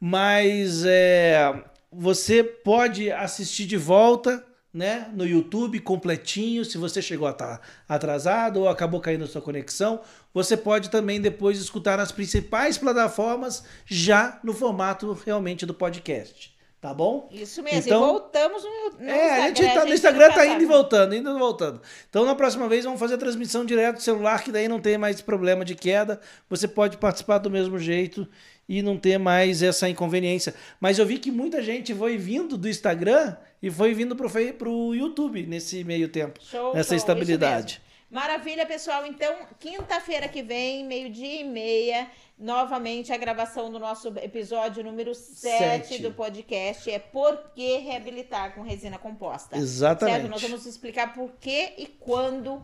Mas é, você pode assistir de volta né, no YouTube completinho, se você chegou a estar tá atrasado ou acabou caindo a sua conexão, você pode também depois escutar nas principais plataformas já no formato realmente do podcast. Tá bom? Isso mesmo. Então, e voltamos no, no é, Instagram. A gente tá, no Instagram tá indo e voltando, indo e voltando. Então, na próxima vez, vamos fazer a transmissão direto do celular, que daí não tem mais problema de queda. Você pode participar do mesmo jeito e não ter mais essa inconveniência. Mas eu vi que muita gente foi vindo do Instagram e foi vindo pro, pro YouTube nesse meio tempo. Show, nessa show, estabilidade. Maravilha, pessoal. Então, quinta-feira que vem, meio-dia e meia, novamente a gravação do nosso episódio número 7 do podcast é Por que reabilitar com resina composta? Exatamente. Certo? Nós vamos explicar por que e quando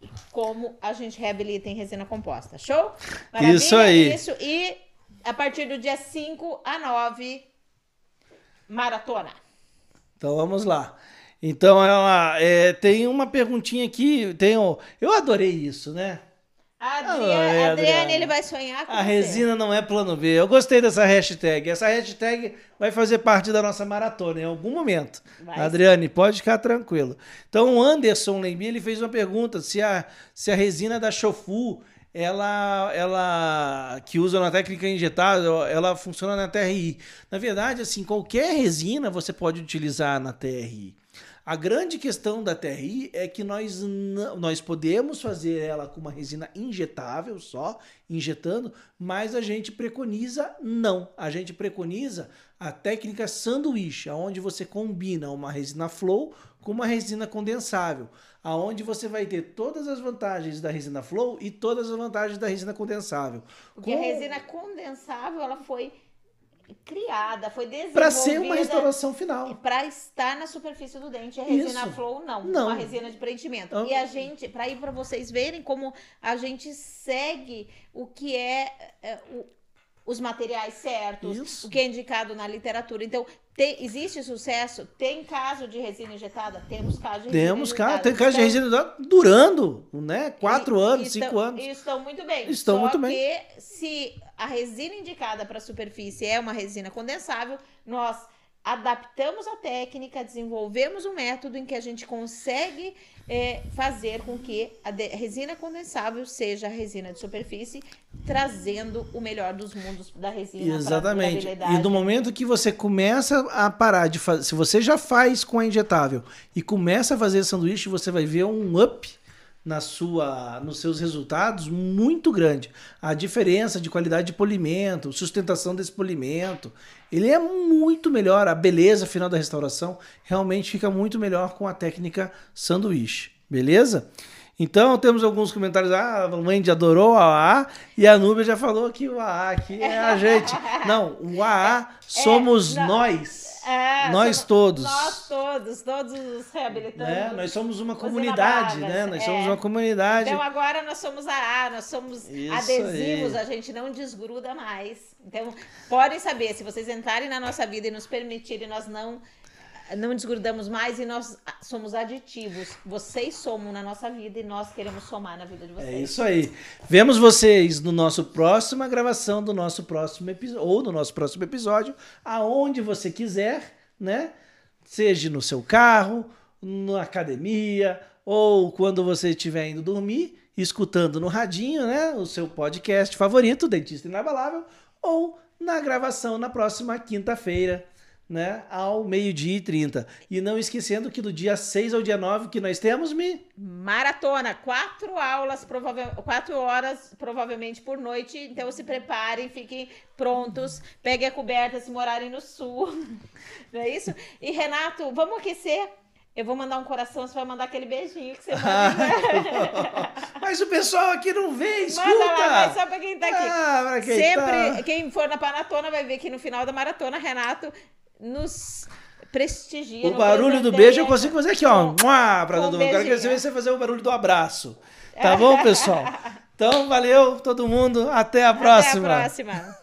e como a gente reabilita em resina composta. Show? Maravilha? Isso aí. Isso. E a partir do dia 5 a 9, maratona. Então vamos lá. Então ela é, tem uma perguntinha aqui, tem um, eu adorei isso, né? A Adriane, Adriane, ele vai sonhar com A você. resina não é plano B. Eu gostei dessa hashtag. Essa hashtag vai fazer parte da nossa maratona em algum momento. Vai Adriane, pode ficar tranquilo. Então o Anderson Lembi, ele fez uma pergunta se a, se a resina da Shofu ela, ela que usa na técnica injetável, ela funciona na TRI. Na verdade, assim, qualquer resina você pode utilizar na TRI. A grande questão da TRI é que nós, nós podemos fazer ela com uma resina injetável só, injetando, mas a gente preconiza não. A gente preconiza a técnica sanduíche, onde você combina uma resina flow com uma resina condensável, aonde você vai ter todas as vantagens da resina flow e todas as vantagens da resina condensável. Porque com... a resina condensável ela foi criada, foi desenvolvida para ser uma restauração final, para estar na superfície do dente. A resina Isso. flow não, não, uma resina de preenchimento. E a gente, para ir para vocês verem como a gente segue o que é, é o, os materiais certos, Isso. o que é indicado na literatura. Então, tem, existe sucesso? Tem caso de resina injetada? Temos caso de resina Temos caso, tem caso de resina injetada durando, né? Quatro e, anos, cinco estão, anos. Estão muito bem. Estão Só muito bem. se a resina indicada para superfície é uma resina condensável, nós adaptamos a técnica, desenvolvemos um método em que a gente consegue é, fazer com que a resina condensável seja a resina de superfície, trazendo o melhor dos mundos da resina. Exatamente. E no momento que você começa a parar de fazer, se você já faz com a injetável e começa a fazer sanduíche, você vai ver um up na sua, nos seus resultados muito grande. A diferença de qualidade de polimento, sustentação desse polimento, ele é muito melhor. A beleza final da restauração realmente fica muito melhor com a técnica sanduíche, beleza? Então temos alguns comentários. Ah, a Wendy adorou a AA e a Núbia já falou que o AA aqui é a gente. (laughs) Não, o AA é, somos é, nós. É, nós todos. Nós todos, todos os reabilitantes. Né? Nós somos uma comunidade, né? Nós é. somos uma comunidade. Então agora nós somos a nós somos Isso adesivos, aí. a gente não desgruda mais. Então, podem saber, se vocês entrarem na nossa vida e nos permitirem, nós não não desgrudamos mais e nós somos aditivos. Vocês somam na nossa vida e nós queremos somar na vida de vocês. É isso aí. Vemos vocês no nosso próxima gravação do nosso próximo episódio, ou no nosso próximo episódio, aonde você quiser, né? Seja no seu carro, na academia, ou quando você estiver indo dormir, escutando no radinho, né? O seu podcast favorito, Dentista Inabalável, ou na gravação na próxima quinta-feira né, ao meio-dia e 30. E não esquecendo que do dia 6 ao dia 9 que nós temos, Mi? Maratona, quatro aulas, quatro horas provavelmente por noite. Então se preparem, fiquem prontos, peguem a coberta se morarem no sul. (laughs) Não é isso? E Renato, vamos aquecer eu vou mandar um coração, você vai mandar aquele beijinho que você manda. (laughs) mas o pessoal aqui não vê, escuta. Manda lá, mas só pra quem tá aqui. Ah, pra quem Sempre, tá... quem for na maratona vai ver que no final da maratona, Renato nos prestigia. O barulho do beijo eu consigo fazer aqui, ó. Pra todo mundo. Agora quero ver você fazer o barulho do abraço. Tá bom, pessoal? (laughs) Então, valeu todo mundo. Até a próxima. Até a próxima.